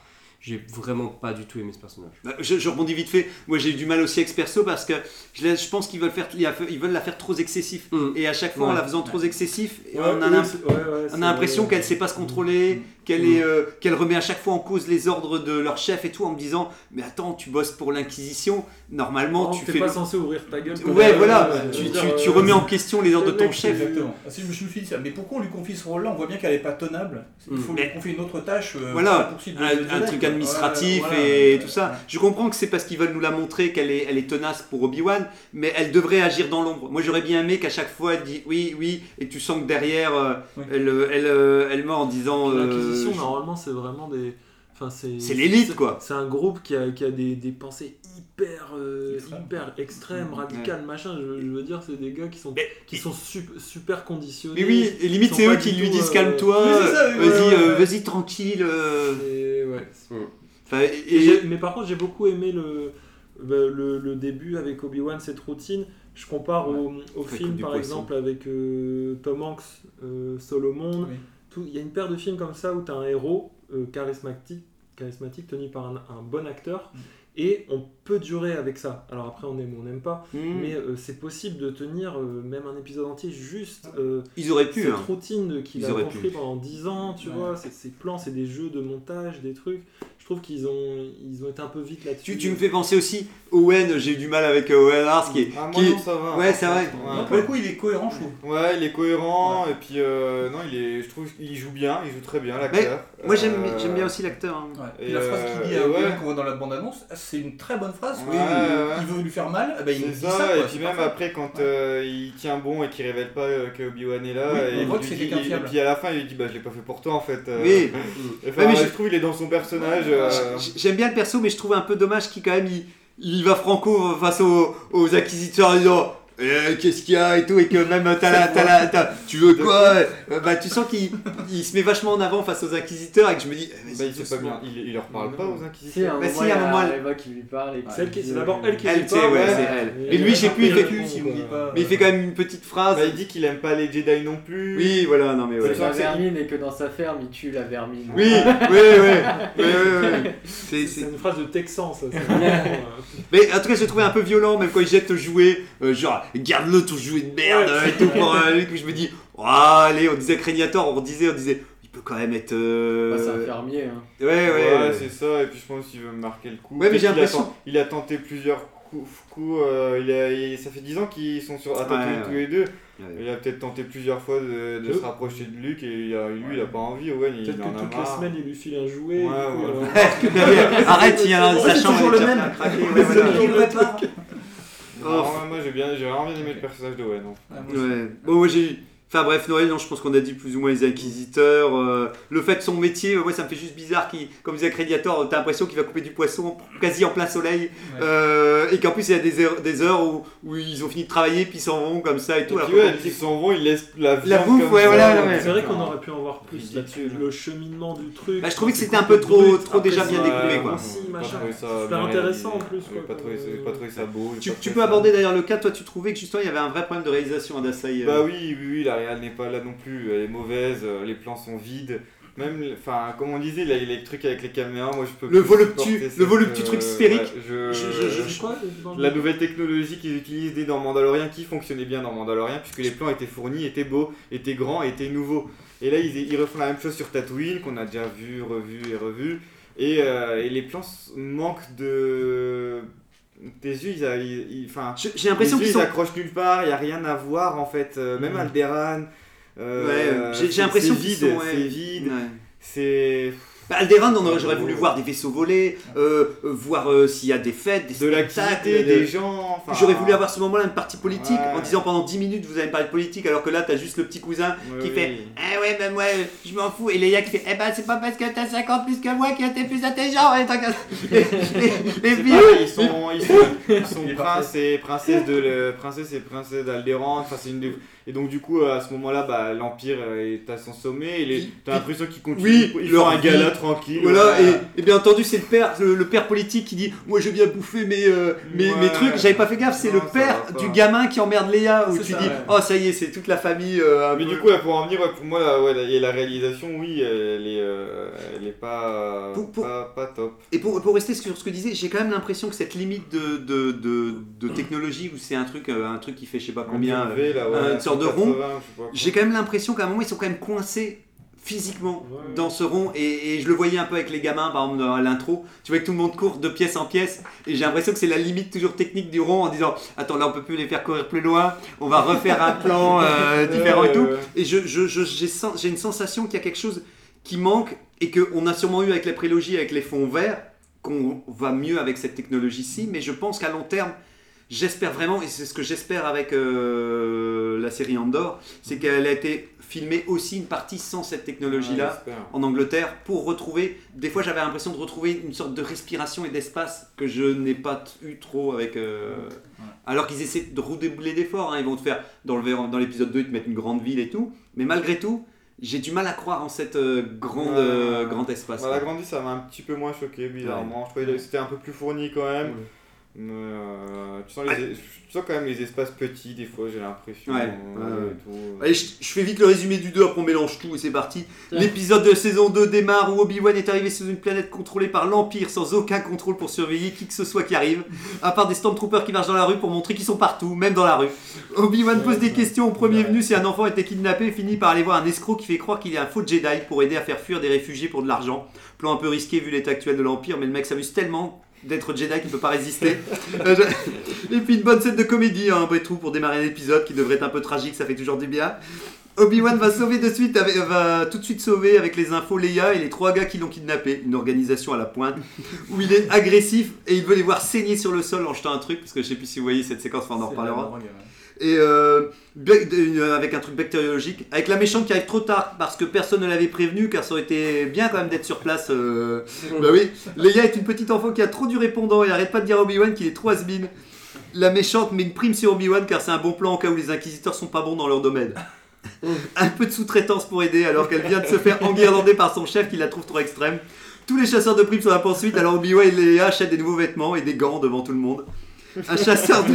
J'ai vraiment pas du tout aimé ce personnage. Bah, Je, je rebondis vite fait. Moi, j'ai eu du mal aussi avec ce perso parce que je, pense qu'ils veulent faire, ils veulent la faire trop excessif. Mm. Et à chaque fois, en la faisant trop excessif, Ouais, on a l'impression qu'elle sait pas se contrôler, qu'elle est, euh, qu'elle remet à chaque fois en cause les ordres de leur chef et tout en me disant mais attends tu bosses pour l'inquisition normalement Non, tu t'es fais pas le- censé ouvrir ta gueule. ouais voilà euh, tu, veux tu- euh, remets en question les ordres de ton chef Exactement. Ah, si, je me suis dit ça. Mais pourquoi on lui confie ce rôle-là? On voit bien qu'elle n'est pas tenable. Il faut Mm. Mais- lui confier une autre tâche. euh, Voilà, un, truc quoi. administratif Ouais, voilà. et tout ça. Ouais. Je comprends que c'est parce qu'ils veulent nous la montrer qu'elle est, elle est tenace pour Obi-Wan, mais elle devrait agir dans l'ombre. Moi j'aurais bien aimé qu'à chaque fois elle dit oui, oui, et tu sens que derrière euh, Oui. elle, euh, elle, euh, elle meurt en disant. Je- normalement, c'est vraiment des. Enfin, c'est C'est l'élite, quoi. C'est un groupe qui a, qui a des, des pensées hyper, euh, Extrême. hyper extrêmes, radicales, machin. Je, je veux dire, c'est des gars qui sont, Mais- qui sont sup- super conditionnés. Mais oui, et limite c'est eux qui lui disent euh, calme-toi, vas-y, ouais, ouais, euh, vas-y tranquille. euh. Et ouais. Enfin, Et et- j'ai- mais par contre, j'ai beaucoup aimé le, le, le- début avec Obi-Wan, cette routine. Je compare au, au film, par poisson. exemple, avec euh, Tom Hanks, euh, Solomon. Oui. Il y a une paire de films comme ça où tu as un héros euh, charismatique, tenu par un, un bon acteur. Mm. Et on peut durer avec ça. Alors après, on aime ou on n'aime pas. Hmm. Mais euh, c'est possible de tenir euh, même un épisode entier juste euh, ils auraient pu. cette hein. routine qu'il a auraient construit pendant 10 ans, tu Ouais. vois, c'est- ces plans, c'est des jeux de montage, des trucs. Je trouve qu'ils ont, ils ont été un peu vite là-dessus. Tu, tu me fais penser aussi Owen, j'ai eu du mal avec Owen Hars qui est. Ah, moi qui est- non, ça va. Ouais, c'est vrai. Ouais. Non, pour le coup, il est cohérent, je trouve. Ouais, il est cohérent et puis euh, non, il est, je trouve qu'il joue bien, il joue très bien l'acteur. Moi j'aime Euh, j'aime bien aussi l'acteur. hein. Ouais. Et Et la phrase qu'il dit euh, à Obi-Wan ouais. qu'on voit dans la bande-annonce, c'est une très bonne phrase. Ouais. Il veut lui faire mal, eh ben, il C'est dit ça, ça. et puis même parfait. après quand euh, il tient bon et qu'il révèle pas euh, que Obi-Wan est là, Oui, et, voit lui c'est dit- quelqu'un de et fiable. puis à la fin il lui dit bah je l'ai pas fait pour toi en fait. euh. Oui. (laughs) Enfin, Ouais, mais je je- trouve il est dans son personnage. euh, J- J'aime bien le perso, mais je trouve un peu dommage qu'il quand même il, il va franco face aux, aux acquisiteurs en disant Eh, qu'est-ce qu'il y a et tout et que même t'as la, t'as la- t'as- tu veux quoi Euh, bah tu sens qu'il il se met vachement en avant face aux inquisiteurs et que je me dis eh, bah, il sait pas bien, il, il leur parle pas aux Si, à inquisiteurs. un Bah, moment, si, il y à un moment, elle- Eva qui lui parle. et qui C'est elle qui- c'est euh, d'abord elle qui Elle, lui tu sais, parle, ouais, ouais. c'est elle. Et Et lui, j'ai plus, il fait- si on dit pas. Mais il fait quand même une petite phrase. Bah, il dit qu'il aime pas les Jedi non plus. Oui, voilà, non mais ouais. C'est la vermine et que dans sa ferme, il tue la vermine. Oui, oui, oui, oui, oui, oui, oui. C'est- C'est c'est- une phrase de Texan, ça. c'est (laughs) vraiment, euh, Mais en tout cas, je l'ai trouvé un peu violent, même quand il jette le jouet, euh, genre, garde-le ton jouet de merde, Ouais. et tout, pour euh, lui, que je me dis, oh, allez, on disait Crégnator, on disait, on disait, il peut quand même être. euh, Bah, c'est un fermier. Hein. Ouais, ouais, Ouais, ouais. c'est ça, et puis je pense qu'il veut marquer le coup. Ouais, mais j'ai Peut-être qu'il a l'impression- Il a tenté plusieurs coups, coups, euh, il a, il- ça fait 10 ans qu'ils sont sur à Ouais, tous ouais. les deux. Ouais. Il a peut-être tenté plusieurs fois de, se rapprocher de Luke et il a- lui il a pas envie, ouais, il, Peut-être il en que a toutes les marre. semaines, il lui file un jouet. et Ouais, du coup, ouais. euh, (laughs) Arrête, il y a un Ouais, sa c'est toujours le un même. craqué, ouais, voilà. Non, ouais, moi j'ai bien, j'ai vraiment bien aimé le personnage de Owen. en fait. Ah, moi. Ouais. Bon, moi j'ai. Enfin bref, Noël, non, je pense qu'on a dit plus ou moins les inquisiteurs. euh, le fait de son métier, euh, moi ça me fait juste bizarre qu'il, comme disait Crediator, t'as l'impression qu'il va couper du poisson quasi en plein soleil. euh, et qu'en plus il y a des heures, des heures où, où ils ont fini de travailler puis ils s'en vont comme ça et Et tout. puis que ouais, quand ils s'en vont, ils laissent la La bouffe, comme ouais, ça, voilà, donc ouais. C'est vrai qu'on aurait pu en voir plus là-dessus. Le cheminement du truc. Bah, je trouvais que c'était un peu trop- brut, trop déjà bien c'est- découpé, Ouais, quoi. Super intéressant en plus. Pas trouvé, ça beau. Tu, peux aborder d'ailleurs le cas, toi tu trouvais que justement il y avait un vrai problème de réalisation à Dassaï. Bah oui, oui, oui, réal n'est pas là non plus, elle est mauvaise, euh, les plans sont vides. Même, enfin, comme on disait, là, les trucs avec les caméras, moi je peux Le plus voluptu- le cette, voluptu euh, truc sphérique. ouais, je- Je- quoi La nouvelle technologie qu'ils utilisaient dans Mandalorian, qui fonctionnait bien dans Mandalorian, puisque les plans étaient fournis, étaient beaux, étaient grands, étaient nouveaux. Et là, ils, ils refont la même chose sur Tatooine, qu'on a déjà vu, revu et revu. Et, euh, et les plans manquent de. Tes yeux, ils, a- ils- ils- J'ai l'impression qu'ils sont. accrochent nulle part, il n'y a rien à voir en fait. Euh, Même Mhm. Alderan. euh, Ouais, j'ai- j'ai c'est- l'impression c'est qu'ils vide, sont, ouais. c'est vide, Ouais. c'est Bah, Alderaan, aurait- j'aurais voulu voir des vaisseaux volés, euh, euh, voir euh, s'il y a des fêtes, des de l'activité des gens. enfin, J'aurais voulu avoir ce moment-là une partie politique Ouais. en disant pendant 10 minutes vous allez me parler de politique alors que là t'as juste le petit cousin Ouais, qui oui. fait Ah ouais, même ouais, je m'en fous. Et Léa qui fait Eh ben c'est pas parce que t'as 50 plus que moi que t'es plus intelligent. Et, puis- (laughs) pareil, ils sont, ils sont, ils (laughs) princes et princesses de le- princesse et princesse d'Alderan. Enfin, c'est une des- Et donc du coup à ce moment-là, bah, l'empire euh, est à son sommet. Et les... T'as l'impression qu'ils continuent. Oui, ils leur font un gala tranquille. Voilà, et, et bien entendu, c'est le père, le, le père politique qui dit Moi je viens bouffer mes, euh, mes, Ouais. mes trucs. J'avais pas fait gaffe, c'est le père du gamin qui emmerde Léa. Où tu ça, dis ouais. Oh, ça y est, c'est toute la famille. euh, Mais peu- du coup, là, pour en venir, pour moi, là, ouais, la- et la réalisation, oui, elle est, euh, elle est pas, Pour- pour- pas, pas top. Et pour, pour rester sur ce que disais, j'ai quand même l'impression que cette limite de, de, de, de technologie où c'est un truc, un truc qui fait je sais pas combien. V, là, une sorte de 180, rond. J'ai quand même l'impression qu'à un moment ils sont quand même coincés physiquement Ouais. danseront et, et je le voyais un peu avec les gamins par exemple dans l'intro. Tu vois que tout le monde court de pièce en pièce. Et j'ai l'impression que c'est la limite toujours technique du rond en disant attends là on peut plus les faire courir plus loin. On va refaire un plan euh, différent et tout. et je, je- je- j'ai sen- j'ai une sensation qu'il y a quelque chose qui manque et qu'on a sûrement eu avec la prélogie avec les fonds verts qu'on va mieux avec cette technologie-ci. Mais je pense qu'à long terme J'espère vraiment, et c'est ce que j'espère avec euh, la série Andor, c'est qu'elle a été filmée aussi une partie sans cette technologie-là Ouais, en Angleterre pour retrouver. Des fois, j'avais l'impression de retrouver une sorte de respiration et d'espace que je n'ai pas eu trop avec. euh, Alors qu'ils essaient de redoubler d'efforts. hein. Ils vont te faire, dans le- dans l'épisode 2, ils te mettent une grande ville et tout. Mais malgré tout, j'ai du mal à croire en cette euh, grande, euh, grand espace. Bah, la grandie, ça m'a un petit peu moins choqué, bizarrement. Je trouvais que c'était un peu plus fourni quand même. Mais euh, tu, sens les, tu sens quand même les espaces petits, des fois, j'ai l'impression. Ouais, euh, ouais. Allez, je, je fais vite le résumé du 2, après on mélange tout et c'est parti. L'épisode de saison 2 démarre où Obi-Wan est arrivé sur une planète contrôlée par l'Empire sans aucun contrôle pour surveiller qui que ce soit qui arrive, à part des Stormtroopers qui marchent dans la rue pour montrer qu'ils sont partout, même dans la rue. Obi-Wan pose des questions au premier venu si un enfant était kidnappé et finit par aller voir un escroc qui fait croire qu'il est un faux Jedi pour aider à faire fuir des réfugiés pour de l'argent. Plan un peu risqué vu l'état actuel de l'Empire, mais le mec s'amuse tellement d'être Jedi qu'il peut pas résister. Euh, Et puis une bonne scène de comédie, hein, après tout, pour démarrer l'épisode qui devrait être un peu tragique, ça fait toujours du bien. Obi-Wan va sauver de suite, avec- va tout de suite sauver avec les infos Leia et les trois gars qui l'ont kidnappé, une organisation à la pointe, où il est agressif et il veut les voir saigner sur le sol en jetant un truc, parce que je sais plus si vous voyez cette séquence, enfin, on en reparlera. Et euh, avec un truc bactériologique, avec la méchante qui arrive trop tard parce que personne ne l'avait prévenu, car ça aurait été bien quand même d'être sur place. euh. Bah oui, Leia est une petite enfant qui a trop du répondant et arrête pas de dire à Obi-Wan qu'il est trop has La méchante met une prime sur Obi-Wan car c'est un bon plan en cas où les inquisiteurs sont pas bons dans leur domaine. (laughs) un peu de sous-traitance pour aider alors qu'elle vient de se faire enguirlander par son chef qui la trouve trop extrême. Tous les chasseurs de primes sont à la poursuite alors Obi-Wan et Leia achètent des nouveaux vêtements et des gants devant tout le monde. Un chasseur, de,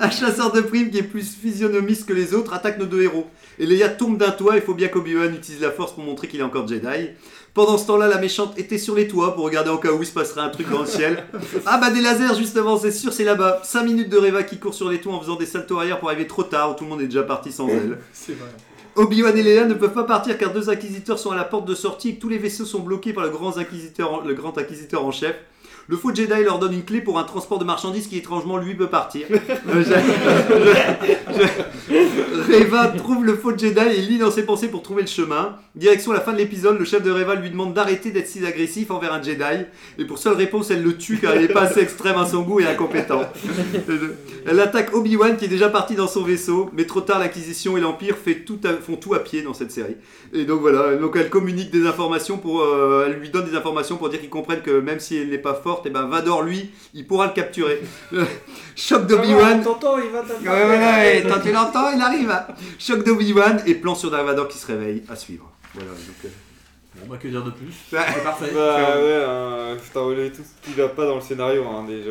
un chasseur de primes qui est plus physionomiste que les autres attaque nos deux héros. Et Leia tombe d'un toit, il faut bien qu'Obi-Wan utilise la force pour montrer qu'il est encore Jedi. Pendant ce temps-là, la méchante était sur les toits pour regarder en cas où il se passerait un truc dans le ciel. Ah bah des lasers justement, c'est sûr, c'est là-bas. 5 minutes de Reva qui court sur les toits en faisant des saltos arrière pour arriver trop tard où tout le monde est déjà parti sans elle. C'est vrai. Obi-Wan et Leia ne peuvent pas partir car deux inquisiteurs sont à la porte de sortie et que tous les vaisseaux sont bloqués par le grand inquisiteur le grand inquisiteur en chef. Le faux Jedi leur donne une clé pour un transport de marchandises qui étrangement lui peut partir. (laughs) Euh, je- je- je- Reva trouve le faux Jedi et lit dans ses pensées pour trouver le chemin. Direction la fin de l'épisode, le chef de Reva lui demande d'arrêter d'être si agressif envers un Jedi. Et pour seule réponse, elle le tue car il est pas assez extrême à son goût et incompétent. Euh, Elle attaque Obi-Wan qui est déjà parti dans son vaisseau, mais trop tard l'Inquisition et l'Empire fait tout à- font tout à pied dans cette série. Et donc voilà, donc elle communique des informations pour, euh, elle lui donne des informations pour dire qu'ils comprennent que même si elle n'est pas forte, et ben Vador lui, il pourra le capturer. Euh, (laughs) Choc d'Obi-Wan. Tonton, il va Ouais, ouais, ouais, tant tu l'entends, il arrive. hein. Choc d'Obi-Wan et plan sur Dark Vador qui se réveille à suivre. Voilà, donc. euh, Bon, bah, que dire de plus Ouais. C'est parfait. Bah ouais, hein, je t'en voulais tout ce qui va pas dans le scénario hein, déjà.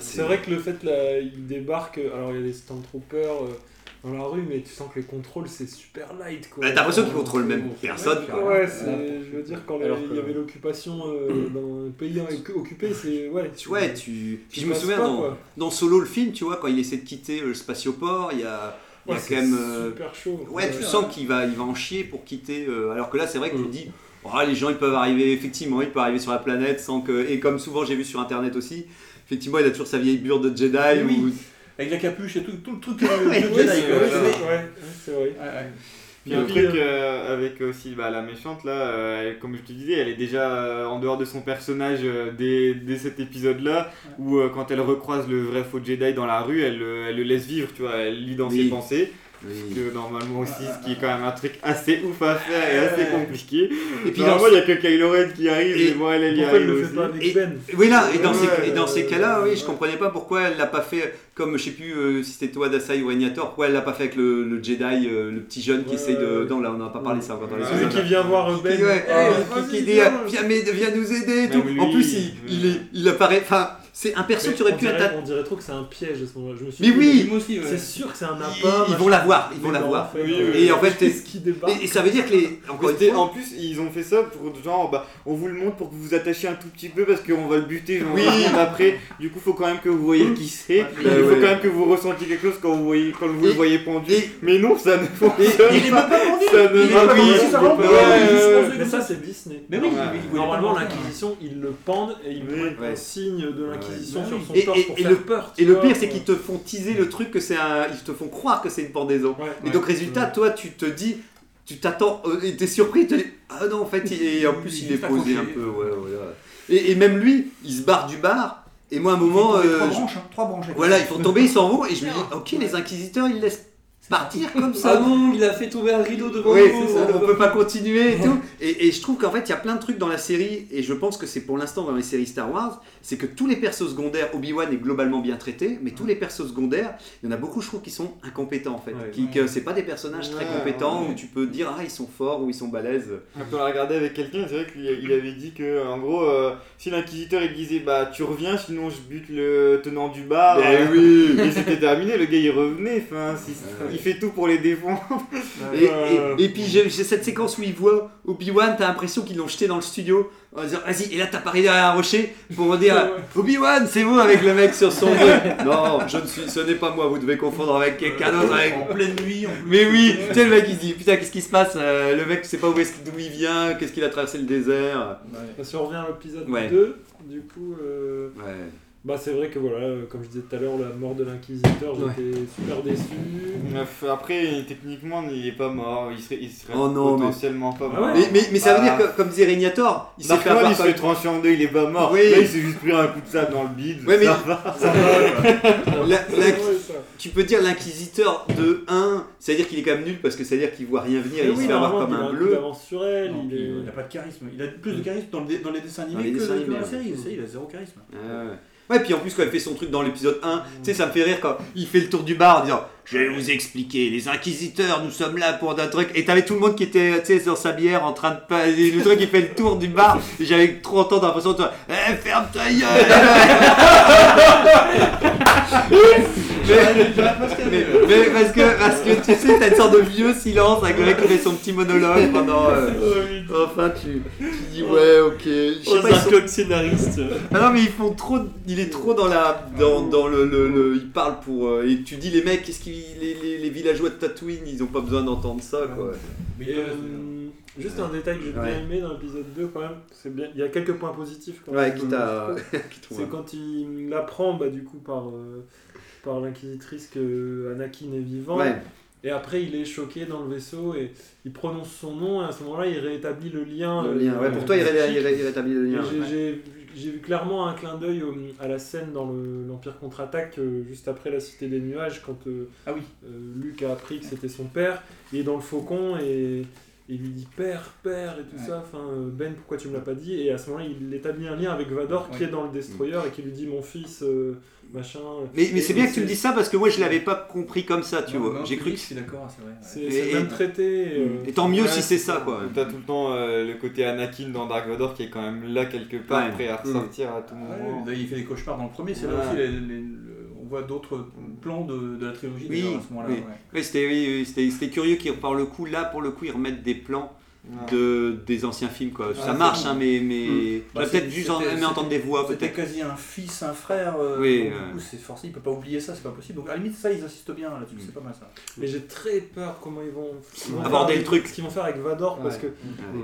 C'est vrai que le fait là, il débarque, alors il y a des Stormtroopers euh, dans la rue, mais tu sens que les contrôles c'est super light quoi. Bah, t'as l'impression qu'ils contrôlent même personne. Ouais, c'est, je veux dire, quand il que- y avait l'occupation euh, (clears throat) dans un pays occupé, c'est. Ouais, tu, Ouais, tu. Puis je me souviens pas, dans, Solo le film, tu vois, quand il essaie de quitter euh, le spatioport, il y a, il y a Ouais, quand c'est même. euh, super chaud. Ouais, tu Ouais. sens qu'il va, il va en chier pour quitter. euh, alors que là, c'est vrai que tu te dis, oh, les gens ils peuvent arriver, effectivement, ils peuvent arriver sur la planète sans que. Et comme souvent j'ai vu sur internet aussi, effectivement, il a toujours sa vieille bure de Jedi. Oui, ou- Avec la capuche et tout, tout le truc euh, Jedi. c'est vrai, Ouais, Ouais, c'est vrai. Puis le truc euh, avec aussi bah, la méchante là, euh, elle- comme je te disais, elle est déjà euh, en dehors de son personnage euh, dès, dès cet épisode là, où euh, quand elle recroise le vrai faux Jedi dans la rue, elle, le- elle le laisse vivre, tu vois, elle lit dans Oui. ses pensées. Que normalement aussi, ce qui est quand même un truc assez ouf à faire et assez compliqué. Et puis normalement, il n'y a que Kylo Ren qui arrive, Et et moi elle, elle y arrive le fait aussi. pas avec Et- Ben? Oui, là, et dans, Ouais, ces, et dans ces euh, cas-là, oui, je comprenais pas pourquoi elle l'a pas fait, comme je sais plus euh, si c'était toi, Dasai ou Agnator, pourquoi elle l'a pas fait avec le, le Jedi, euh, le petit jeune qui Ouais, essaye de. Non, là, on n'a pas parlé de ça encore dans les. Celui qui vient voir Ben. Qui- ouais, Ah, qui- dit viens. euh, viens, nous aider et tout. En plus, il, il, est, il apparaît. Enfin, c'est un perso qui aurait pu dirait- être. On dirait trop que c'est un piège à ce moment-là. Je me suis Mais dit, oui ouais. C'est sûr que c'est un appât. ils vont la voir, ils vont la Mais non, voir. en fait, Oui, euh, oui. Et en fait, (laughs) qu'est-ce qui débarque Et, et ça veut dire que les. Encore une C'était- fois. en plus, ils ont fait ça pour genre, bah, on vous le montre pour que vous vous attachiez un tout petit peu parce qu'on va le buter genre Oui. après. Du coup, faut quand même que vous voyez qui c'est. Bah du faut ouais. quand même que vous ressentiez quelque chose quand vous, voyez, quand vous Et- le voyez pendu. et- mais non, ça ne Et- fonctionne Il est même pas pendu Ça ne Il est va pas pendu, ça Il pose Mais ça, c'est Disney. Mais oui, il- il Normalement, l'Inquisition, ils le pendent et ils Ouais. un signe de l'Inquisition Ouais. sur son Et- torse et- pour et faire le- peur. Et le pire, c'est qu'ils te font teaser le truc que c'est un. Ils te font croire que c'est une pendaison. Ouais. Et donc, résultat, toi, tu te dis. Tu t'attends. euh, Et t'es surpris, tu te dis. Ah non, en fait, il- et en (laughs) plus, il est Il est posé un peu. Ouais. Et, et même lui, il se barre du bar. Et moi, à un moment. Il faut euh, trois je- branches, hein, trois branches. Voilà, ils font tomber, ils (laughs) s'en vont. Et je me dis, ok, les inquisiteurs, ils laissent partir comme Ah ça. non, il a fait tomber un rideau devant Oui, nous. ça, on peut pas continuer et (laughs) tout. Et, et je trouve qu'en fait, il y a plein de trucs dans la série, et je pense que c'est pour l'instant dans les séries Star Wars, c'est que tous les persos secondaires, Obi-Wan est globalement bien traité, mais tous les persos secondaires, il y en a beaucoup, je trouve, qui sont incompétents en fait. Ouais. qui, que c'est pas des personnages très Ouais, compétents ouais. où tu peux dire, ah, ils sont forts ou ils sont balèzes. On peut la regarder avec quelqu'un, c'est vrai qu'il il avait dit que, en gros, euh, si l'inquisiteur il disait bah tu reviens, sinon je bute le tenant du bar, Eh euh, oui et c'était terminé, le gars il revenait, enfin, si- Ouais. Il fait tout pour les défendre. Et, et- et puis j'ai cette séquence où il voit Obi-Wan, t'as l'impression qu'ils l'ont jeté dans le studio. En disant, vas-y, et là t'apparais derrière un rocher pour dire (laughs) Obi-Wan, c'est vous avec le mec sur son (laughs) dos. non, je ne suis, ce n'est pas moi, vous devez confondre avec quelqu'un d'autre. avec- En pleine nuit. en- Mais oui, tu sais, le mec il se dit Putain, qu'est-ce qui se passe Euh, Le mec, tu sais pas d'où il vient, qu'est-ce qu'il a traversé le désert. Bah, Si on revient à l'épisode Ouais. 2, du coup, euh, Ouais. Bah c'est vrai que voilà, euh, comme je disais tout à l'heure, la mort de l'inquisiteur, j'étais super déçu. Après, techniquement, il est pas mort, il serait, il serait Oh non, mais- potentiellement pas Ah mort. ouais Mais, mais, mais ça veut Bah, dire que, comme disait Régnator, il s'est fait avoir il se par- fait trancher en deux, il est pas mort. Oui. Là, il s'est juste pris un coup de sable dans le bide. Ouais, mais- ça (laughs) va. La- la- Ouais, ça. tu peux dire l'inquisiteur de 1, c'est-à-dire qu'il est quand même nul parce que c'est-à-dire qu'il voit rien venir, Mais il se fait avoir comme il un bleu. d'avance sur elle, Non, il est... Il n'a pas de charisme. Il a plus de charisme dans, le dans les dessins animés Dans les que, dessins que animés, dans la série. La série, il a zéro charisme. Ouais, puis en plus, quand il fait son truc dans l'épisode 1, tu sais, ça me fait rire quand il fait le tour du bar en disant Je vais vous expliquer, les inquisiteurs, nous sommes là pour un truc. Et t'avais tout le monde qui était, tu sais, sur sa bière en train de. Le truc, il fait le tour du bar. J'avais trop longtemps l'impression de toi Eh, ferme ta gueule (laughs) mais, mais parce que, parce que tu sais, t'as une sorte de vieux silence avec le mec qui fait son petit monologue pendant. euh, (laughs) enfin, tu, tu dis Ouais, ok. Je sais pas, ils sont- scénariste. ah non mais ils font trop, il est trop dans la, dans, dans le, le, le- il parle pour, euh, et tu dis les mecs, qu'est-ce qu'ils, les, les, les villageois de Tatooine, ils ont pas besoin d'entendre ça quoi. Mais euh, juste un détail que j'ai Ouais. bien aimé dans l'épisode 2 quand même, c'est bien, il y a quelques points positifs quand Ouais, même. qui (laughs) C'est quand il apprend bah, du coup par, euh, par l'inquisitrice que Anakin est vivant. Ouais. Et après il est choqué dans le vaisseau et il prononce son nom et à ce moment-là il rétablit le lien. Le euh, lien. Ouais, pour toi il, ré- psychique. il ré- il rétablit le lien. j'ai- ouais. Vu clairement un clin d'œil à la scène dans le- l'Empire contre-attaque, euh, juste après la Cité des Nuages, quand euh, Ah oui. euh, Luke a appris que c'était son père. Il est dans le faucon et il lui dit Père, Père et tout Ouais. ça. Enfin, euh, Ben, pourquoi tu me l'as pas dit? Et à ce moment-là, il établit un lien avec Vador qui est dans le Destroyer et qui lui dit Mon fils, euh, machin. Mais, c'est bien que tu me dises ça parce que moi je l'avais pas compris comme ça, tu non, vois. J'ai cru que. Je suis d'accord, c'est vrai. C'est même et- traité. euh, Et tant mieux Ouais, si c'est ça quoi. T'as tout le temps euh, le côté Anakin dans Dark Vador qui est quand même là quelque part, Ouais. prêt à ressortir à tout Ouais, moment. d'ailleurs, il fait des cauchemars dans le premier, c'est là aussi les- les- le- on voit d'autres plans de, de la trilogie Oui, à ce moment-là. oui. ouais. Oui, c'était, curieux qu'ils par le coup là pour le coup ils remettent des plans. De des anciens films quoi. ça Ah, marche hein, mais mais Bah, j'aurais peut-être juste en- entendre des voix C'était peut-être. quasi un fils, un frère. euh, Oui, du coup, c'est forcé, il peut pas oublier ça, c'est pas possible. Donc à la limite, ça, ils insistent bien là-dessus, c'est pas mal ça. Mais j'ai très peur comment ils vont, ils vont Aborder faire le truc. Ce qu'ils vont faire avec Vador, parce que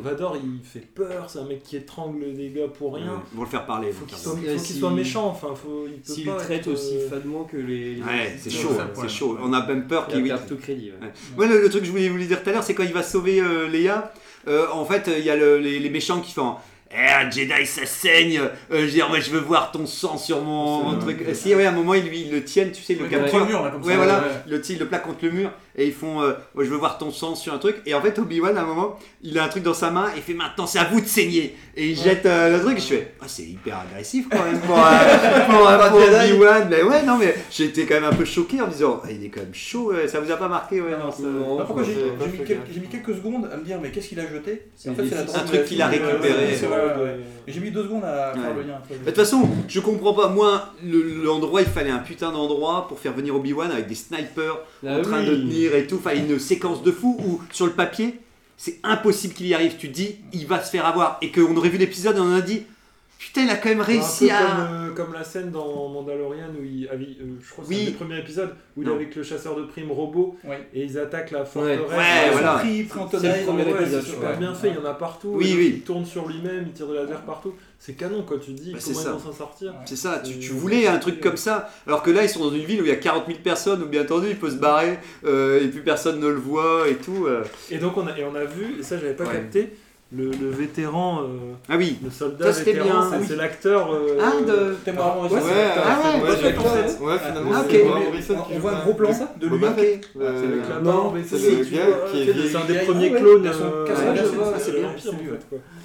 Vador il fait peur, c'est un mec qui étrangle des gars pour rien. Ils vont le faire parler. Faut soit, Et faut qu'il soit méchant, enfin, faut, il peut S'il pas traite être, aussi euh, fadement que les. Ouais, c'est chaud, c'est chaud. On a même peur Il qu'il. perd tout crédit. le, truc que je voulais vous dire tout à l'heure, c'est quand il va sauver euh, Leia. Euh, en fait, il y a le- les, les méchants qui font. Eh, un Jedi, ça saigne. Euh, je veux dire, ouais, je veux voir ton sang sur mon, mon truc. Si, ouais, à un moment, ils lui ils le tiennent, tu sais, ils le Ouais, capturent. contre le mur, là, comme Ouais, ça, voilà, ouais. le, ils le plaquent contre le mur et ils font euh, Je veux voir ton sang sur un truc. Et en fait, Obi-Wan, à un moment, il a un truc dans sa main et il fait Maintenant, c'est à vous de saigner. Et il jette euh, le truc. Et je fais Ah, c'est hyper agressif quand même pour, (laughs) euh, pour, euh, pour. Obi-Wan. Mais ouais, non, mais j'étais quand même un peu choqué en me disant Ah, Il est quand même chaud, ouais, ça vous a pas marqué ouais, non, ça- Non, Alors, pourquoi j'ai mis, quelques secondes à me dire mais qu'est-ce qu'il a jeté? C'est En fait. Un truc qu'il a Ouais, ouais, récupéré. J'ai mis deux secondes à faire Ouais. le lien. De toute façon, je comprends pas. Moi, le- l'endroit, il fallait un putain d'endroit pour faire venir Obi-Wan avec des snipers Ah en train oui. de tenir et tout. Une séquence de fou où, sur le papier, c'est impossible qu'il y arrive. Tu dis, il va se faire avoir. Et qu'on aurait vu l'épisode et on a dit, putain, il a quand même Un réussi peu à. comme, euh, comme la scène dans Mandalorian où il, euh, je crois que c'est Oui. un des premiers épisodes où il est avec le chasseur de primes robot Ouais. et ils attaquent la forteresse. Ouais, Ils voilà. sont Pris, pris en C'est le premier ouais, Ouais, épisode, super crois. bien fait, il y en a partout. Oui, oui. Il tourne sur lui-même, il tire de laser partout. C'est canon quoi, tu te dis Bah, comment ils vont s'en sortir. C'est ça, tu, voulais un truc comme ça, alors que là ils sont dans une ville où il y a 40 000 personnes, où bien entendu il peut se barrer, euh, et puis personne ne le voit et tout. euh. Et donc on a, et on a vu, et ça j'avais pas Ouais. capté, le, le vétéran, euh, Ah oui, le soldat Ça, vétéran, bien. c'est c'est l'acteur. euh, Ah, de- T'es marrant, Ouais, c'est ah c'est ouais, Ouais, Fett, c'est en fait. Ouais, finalement, Ah, c'est ok. Bob Mais Morrison on qui voit un gros plan ça de lui. Boba ok. Fett. C'est avec la Euh, barbe et c'est tout, le gars qui est c'est-. C'est un des Ah premiers clones. euh, c'est c'est l'Empire, c'est lui.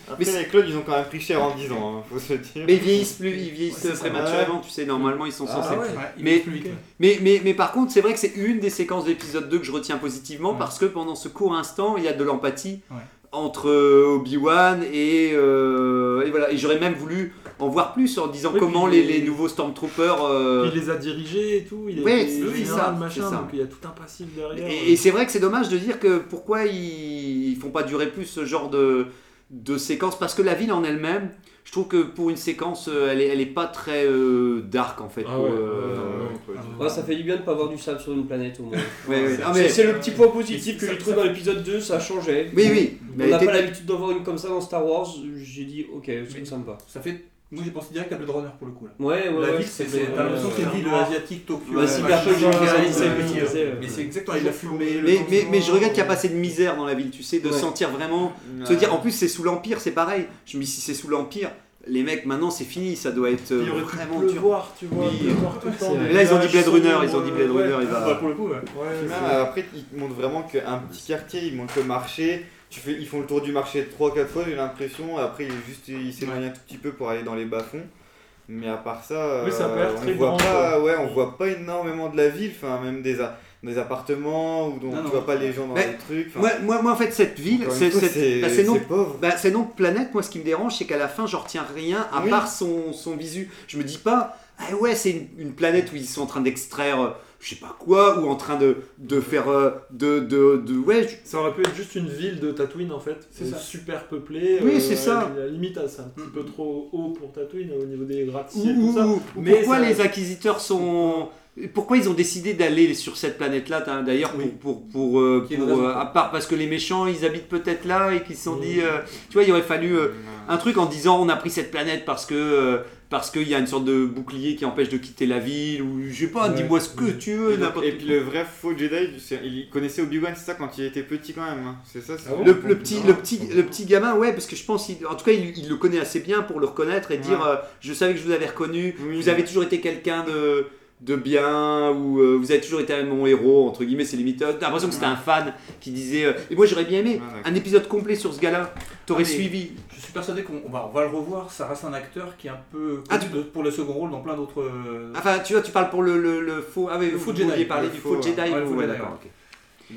Après, Mais les Claudes, ils ont quand même pris cher en 10 ans, hein, faut se le dire. Mais ils vieillissent plus, ils vieillissent c'est prématurément, tu sais, normalement ils sont Ah censés. Mais- est plus vite. Mais, mais, mais par contre, c'est vrai que c'est une des séquences de l'épisode 2 que je retiens positivement Ouais. parce que pendant ce court instant, il y a de l'empathie Ouais. Entre euh, Obi-Wan et, euh, et voilà. Et j'aurais même voulu en voir plus en disant Oui, comment les, les nouveaux Stormtroopers. euh, Il les a dirigés et tout, il Ouais, c'est ça, machin, ça. donc il y a tout un passif derrière. Et, et c'est vrai que c'est dommage de dire que pourquoi ils, ils font pas durer plus ce genre de, de séquence parce que la ville en elle-même, je trouve que pour une séquence, euh, elle est, elle est pas très euh, dark en fait. Ah pour, ouais, euh, ouais, ouais, Ouais, ça fait du bien de pas avoir du sable sur une planète au moins. ouais, ouais. Ah, C'est le petit point positif que Ça- j'ai trouvé ça- dans l'épisode 2, ça changeait. oui, oui. On Mais n'a pas l'habitude d'en voir une comme ça dans Star Wars, j'ai dit ok, c'est Mais- sympa. Ça fait. Moi j'ai pensé direct à Blade Runner pour le coup là. Ouais, ouais, La ouais. ville, c'est t'as l'impression que c'est une ville euh, asiatique, Tokyo. Ouais, euh, Cyberpunk, euh, euh, Mais c'est exactement, il a fumé. Mais, je regrette qu'il n'y a euh, pas assez de misère dans la ville, tu sais, de Ouais. sentir vraiment. Se dire, en plus, c'est sous l'Empire, c'est pareil. Je me dis, si c'est sous l'Empire, les mecs, maintenant, c'est fini, ça doit être euh, Il aurait pu vraiment dur. pleuvoir, tu vois, Oui. tout le temps. Là, ils ont dit Blade Runner, ils ont dit Blade ouais. Runner, il va. bah, pour le coup, ouais. Ouais, Puis c'est- même, après, ils te montrent vraiment qu'un petit quartier, ils montrent le marché. Tu fais, ils font le tour du marché 3-4 fois, j'ai l'impression. Après, ils, juste, ils s'éloignent un tout petit peu pour aller dans les bas-fonds. Mais à part ça, Oui, on voit pas, ouais, on voit pas énormément de la ville, enfin même des, des appartements où donc, Non, tu non. vois pas les gens dans Mais- les trucs. enfin, Moi, moi, moi, en fait, cette ville, c'est bah, non. Bah, de planète, moi ce qui me dérange, c'est qu'à la fin, j'en retiens rien à Oui. part son, son visu. Je me dis pas, ah ouais, c'est une, une planète où ils sont en train d'extraire, euh, je sais pas quoi, ou en train de, de faire. euh, de, de, de- ouais, je- Ça aurait pu être juste une ville de Tatooine en fait, C'est euh, ça. super peuplée. Oui, euh, c'est ça. À la limite, c'est un petit peu trop haut pour Tatooine au niveau des ou, gratte-ciel et tout ou- ça. ou Mais pourquoi ça- les inquisiteurs sont. Pourquoi ils ont décidé d'aller sur cette planète-là, d'ailleurs, Oui. pour, pour, pour, euh, euh, à part parce que les méchants, ils habitent peut-être là et qu'ils se sont Oui. dit, euh, tu vois, il aurait fallu un truc en disant, on a pris cette planète parce que euh, parce qu'il y a une sorte de bouclier qui empêche de quitter la ville ou je sais pas, Ouais. dis-moi ce que tu veux, Et, donc- et puis le vrai faux Jedi, il connaissait Obi-Wan, c'est ça, quand il était petit quand même. hein. C'est ça, c'est Ah bon Le, le petit, le, petit, le petit gamin, ouais, parce que je pense, qu'il- en tout cas, il, il le connaît assez bien pour le reconnaître et dire euh, Je savais que je vous avais reconnu, Oui. vous avez toujours été quelqu'un de, de bien, ou euh, vous avez toujours été mon héros, entre guillemets, c'est limite. euh, T'as l'impression que c'était un fan qui disait. euh, et moi, j'aurais bien aimé d'accord. un épisode complet sur ce gars-là. T'aurais Ah, suivi. Je suis persuadé qu'on on va, on va le revoir. Ça reste un acteur qui est un peu Ah, de- pour le second rôle dans plein d'autres. euh, Enfin, tu vois, tu parles pour le, le, le faux. Ah, oui, Le vous faux Jedi, parler le du faux, Jedi. ouais, d'accord,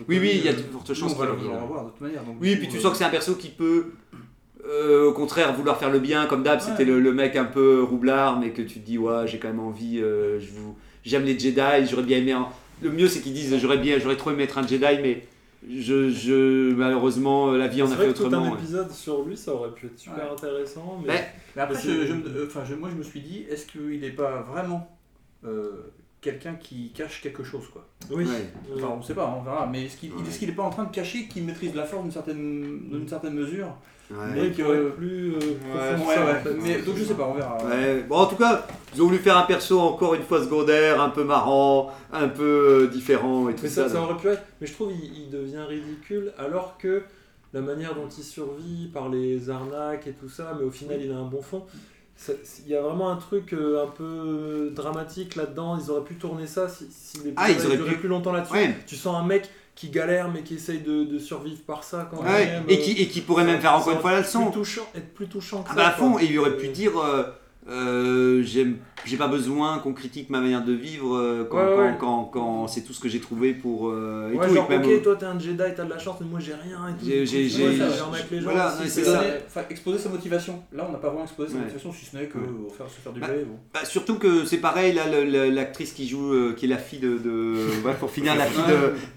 Oui, oui, il y a de fortes chances on va le revoir toute manière. donc, Oui, puis tu sens que c'est un perso qui peut, euh, au contraire, vouloir faire le bien, comme d'hab. C'était le, le mec un peu roublard, mais que tu te dis, ouais, j'ai quand même envie, euh, je vous, j'aime les Jedi, j'aurais bien aimé. un- Le mieux, c'est qu'ils disent, j'aurais bien, j'aurais trop aimé être un Jedi, mais je, je, malheureusement, la vie en a fait que tout autrement. un ouais. épisode sur lui, ça aurait pu être super Ouais. intéressant. Mais... Ouais. Mais après, je, je euh, enfin, je- moi je me suis dit, est-ce qu'il n'est pas vraiment euh, quelqu'un qui cache quelque chose quoi? Oui. Ouais. Euh, Enfin, on sait pas, on verra. Mais est-ce qu'il n'est pas en train de cacher qu'il maîtrise la force d'une certaine, d'une certaine mesure? Mais Ouais. qui aurait être plus euh. Mais, donc je sais pas, on verra. Ouais. Bon, en tout cas, ils ont voulu faire un perso encore une fois secondaire, un peu marrant, un peu euh, différent et tout Mais ça. aurait pu être. Mais je trouve il, il devient ridicule alors que la manière dont il survit par les arnaques et tout ça, mais au final il a un bon fond. Il y a vraiment un truc euh, un peu dramatique là-dedans. Ils auraient pu tourner ça si, si l'épisode Ah, ils auraient duré pu- plus longtemps là-dessus. Ouais. Tu sens un mec qui galère mais qui essaye de, de survivre par ça quand Ouais, même. et, euh, qui, et qui pourrait même faire encore une fois la leçon. Touchant, être plus touchant que Ah ça. bah à fond, quoi. et il aurait pu dire euh, euh, j'aime j'ai pas besoin qu'on critique ma manière de vivre euh, quand, Ouais, quand, ouais. quand, quand c'est tout ce que j'ai trouvé pour. euh, et Ouais, tout, genre, et même- ok, toi t'es un Jedi, t'as de la chance, mais moi j'ai rien et tout. J'ai- les gens. voilà, c'est ça. exposer sa motivation. Là, on n'a pas vraiment exposé sa Ouais. motivation, si ce n'est que Ouais. faire, se faire du Bah. Bon. Bah, surtout que c'est pareil, là, l'actrice qui joue, euh, qui est la fille de. de ouais, pour (laughs) finir, la fille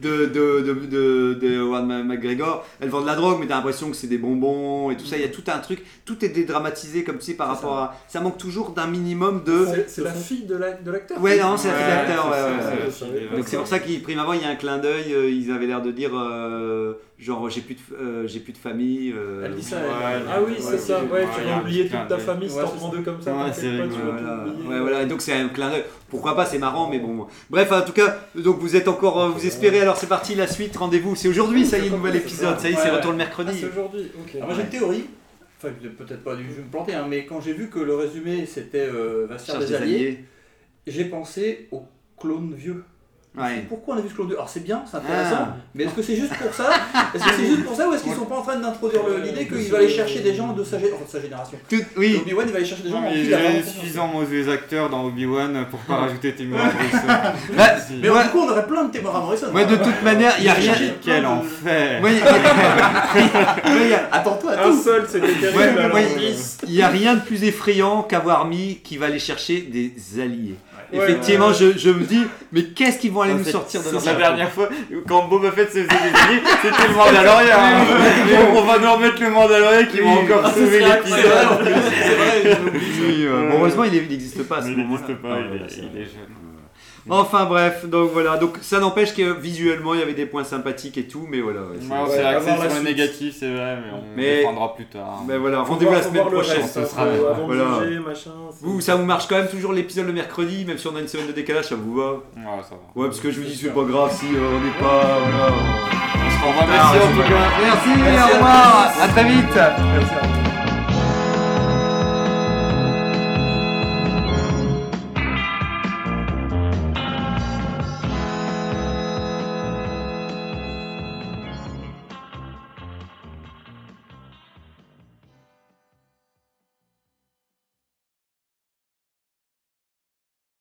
de, de, de, de, de, Ma- McGregor, elle vend de la drogue, mais t'as l'impression que c'est des bonbons et tout ça. Il y a tout un truc, tout est dédramatisé comme tu sais par rapport à. Ça manque toujours d'un minimum de. C'est- la fille de la- de l'acteur. Ouais, non, c'est la fille ouais, de- Donc c'est pour ça qu'il prime avant, il y a un clin d'œil, euh, ils avaient l'air de dire euh, genre j'ai plus de, euh, j'ai plus de famille. euh, Elle dit ça. Ouais, elle- Ah oui, c'est ouais, ça, ouais, tu vas oublier toute ta famille si t'en c'est prends deux comme ça, Ouais, Voilà, donc c'est un clin d'œil. Pourquoi pas, c'est marrant, mais bon. Bref, en tout cas, donc vous êtes encore, vous espérez, alors c'est parti, la suite, rendez-vous. C'est aujourd'hui, ça y est, nouvel épisode, ça y est, c'est retour le Ah, mercredi. c'est aujourd'hui, ok. Alors moi j'ai une théorie, enfin peut-être pas, je vais me planter, hein, mais quand j'ai vu que le résumé c'était euh, des des Alliés, alliés. j'ai pensé au clone vieux. Ouais. Pourquoi on a vu ce clone vieux Alors c'est bien, c'est intéressant, Ah. mais est-ce que c'est juste pour ça (laughs) Est-ce que c'est juste pour ça ou est-ce qu'ils sont pas en train d'introduire l'idée qu'il va aller chercher des gens de sa, gé- enfin, de sa génération Tout- oui, Obi-Wan il va aller chercher des gens il y a suffisamment mauvais acteurs dans Obi-Wan pour pas (laughs) rajouter Tim Morrison. (laughs) Bah, Mais Ouais. du coup on aurait plein de Témora Morrison. ouais, de toute manière, il y a rien. Quel enfer y y Attends-toi à Un tout seul, c'était terrible. Euh, Il n'y a rien de plus effrayant qu'avoir mis qui va aller chercher des alliés. Ouais, Effectivement, ouais. je, je me dis, mais qu'est-ce qu'ils vont aller Ah, nous sortir de c'est leur La dernière fois, quand Boba Fett se faisait des alliés, c'était le Mandalorian. hein. on, on va nous remettre le Mandalorian qui va Oui. encore Ah, ce sauver l'épisode. C'est vrai, j'ai oublié. Oui, euh, bon, heureusement, il n'existe pas à ce Mais il n'existe pas, Ah, il est jeune. Enfin bref, donc voilà, donc ça n'empêche que visuellement il y avait des points sympathiques et tout, mais voilà. ouais, c'est- Ouais, axé sur le négatif, c'est vrai, mais on Mais- plus tard. Mais voilà, Faut rendez-vous la semaine prochaine. reste, hein, sera. Avant Voilà. machin. Vous, ça vous marche quand même toujours l'épisode le mercredi, même si on a une semaine de décalage, ça vous va? Ouais, ça va. Ouais, parce que je vous dis, c'est pas grave si euh, on n'est pas. Voilà, on se Au revoir, Merci merci en tout cas. Merci, au revoir, à très vite. Merci.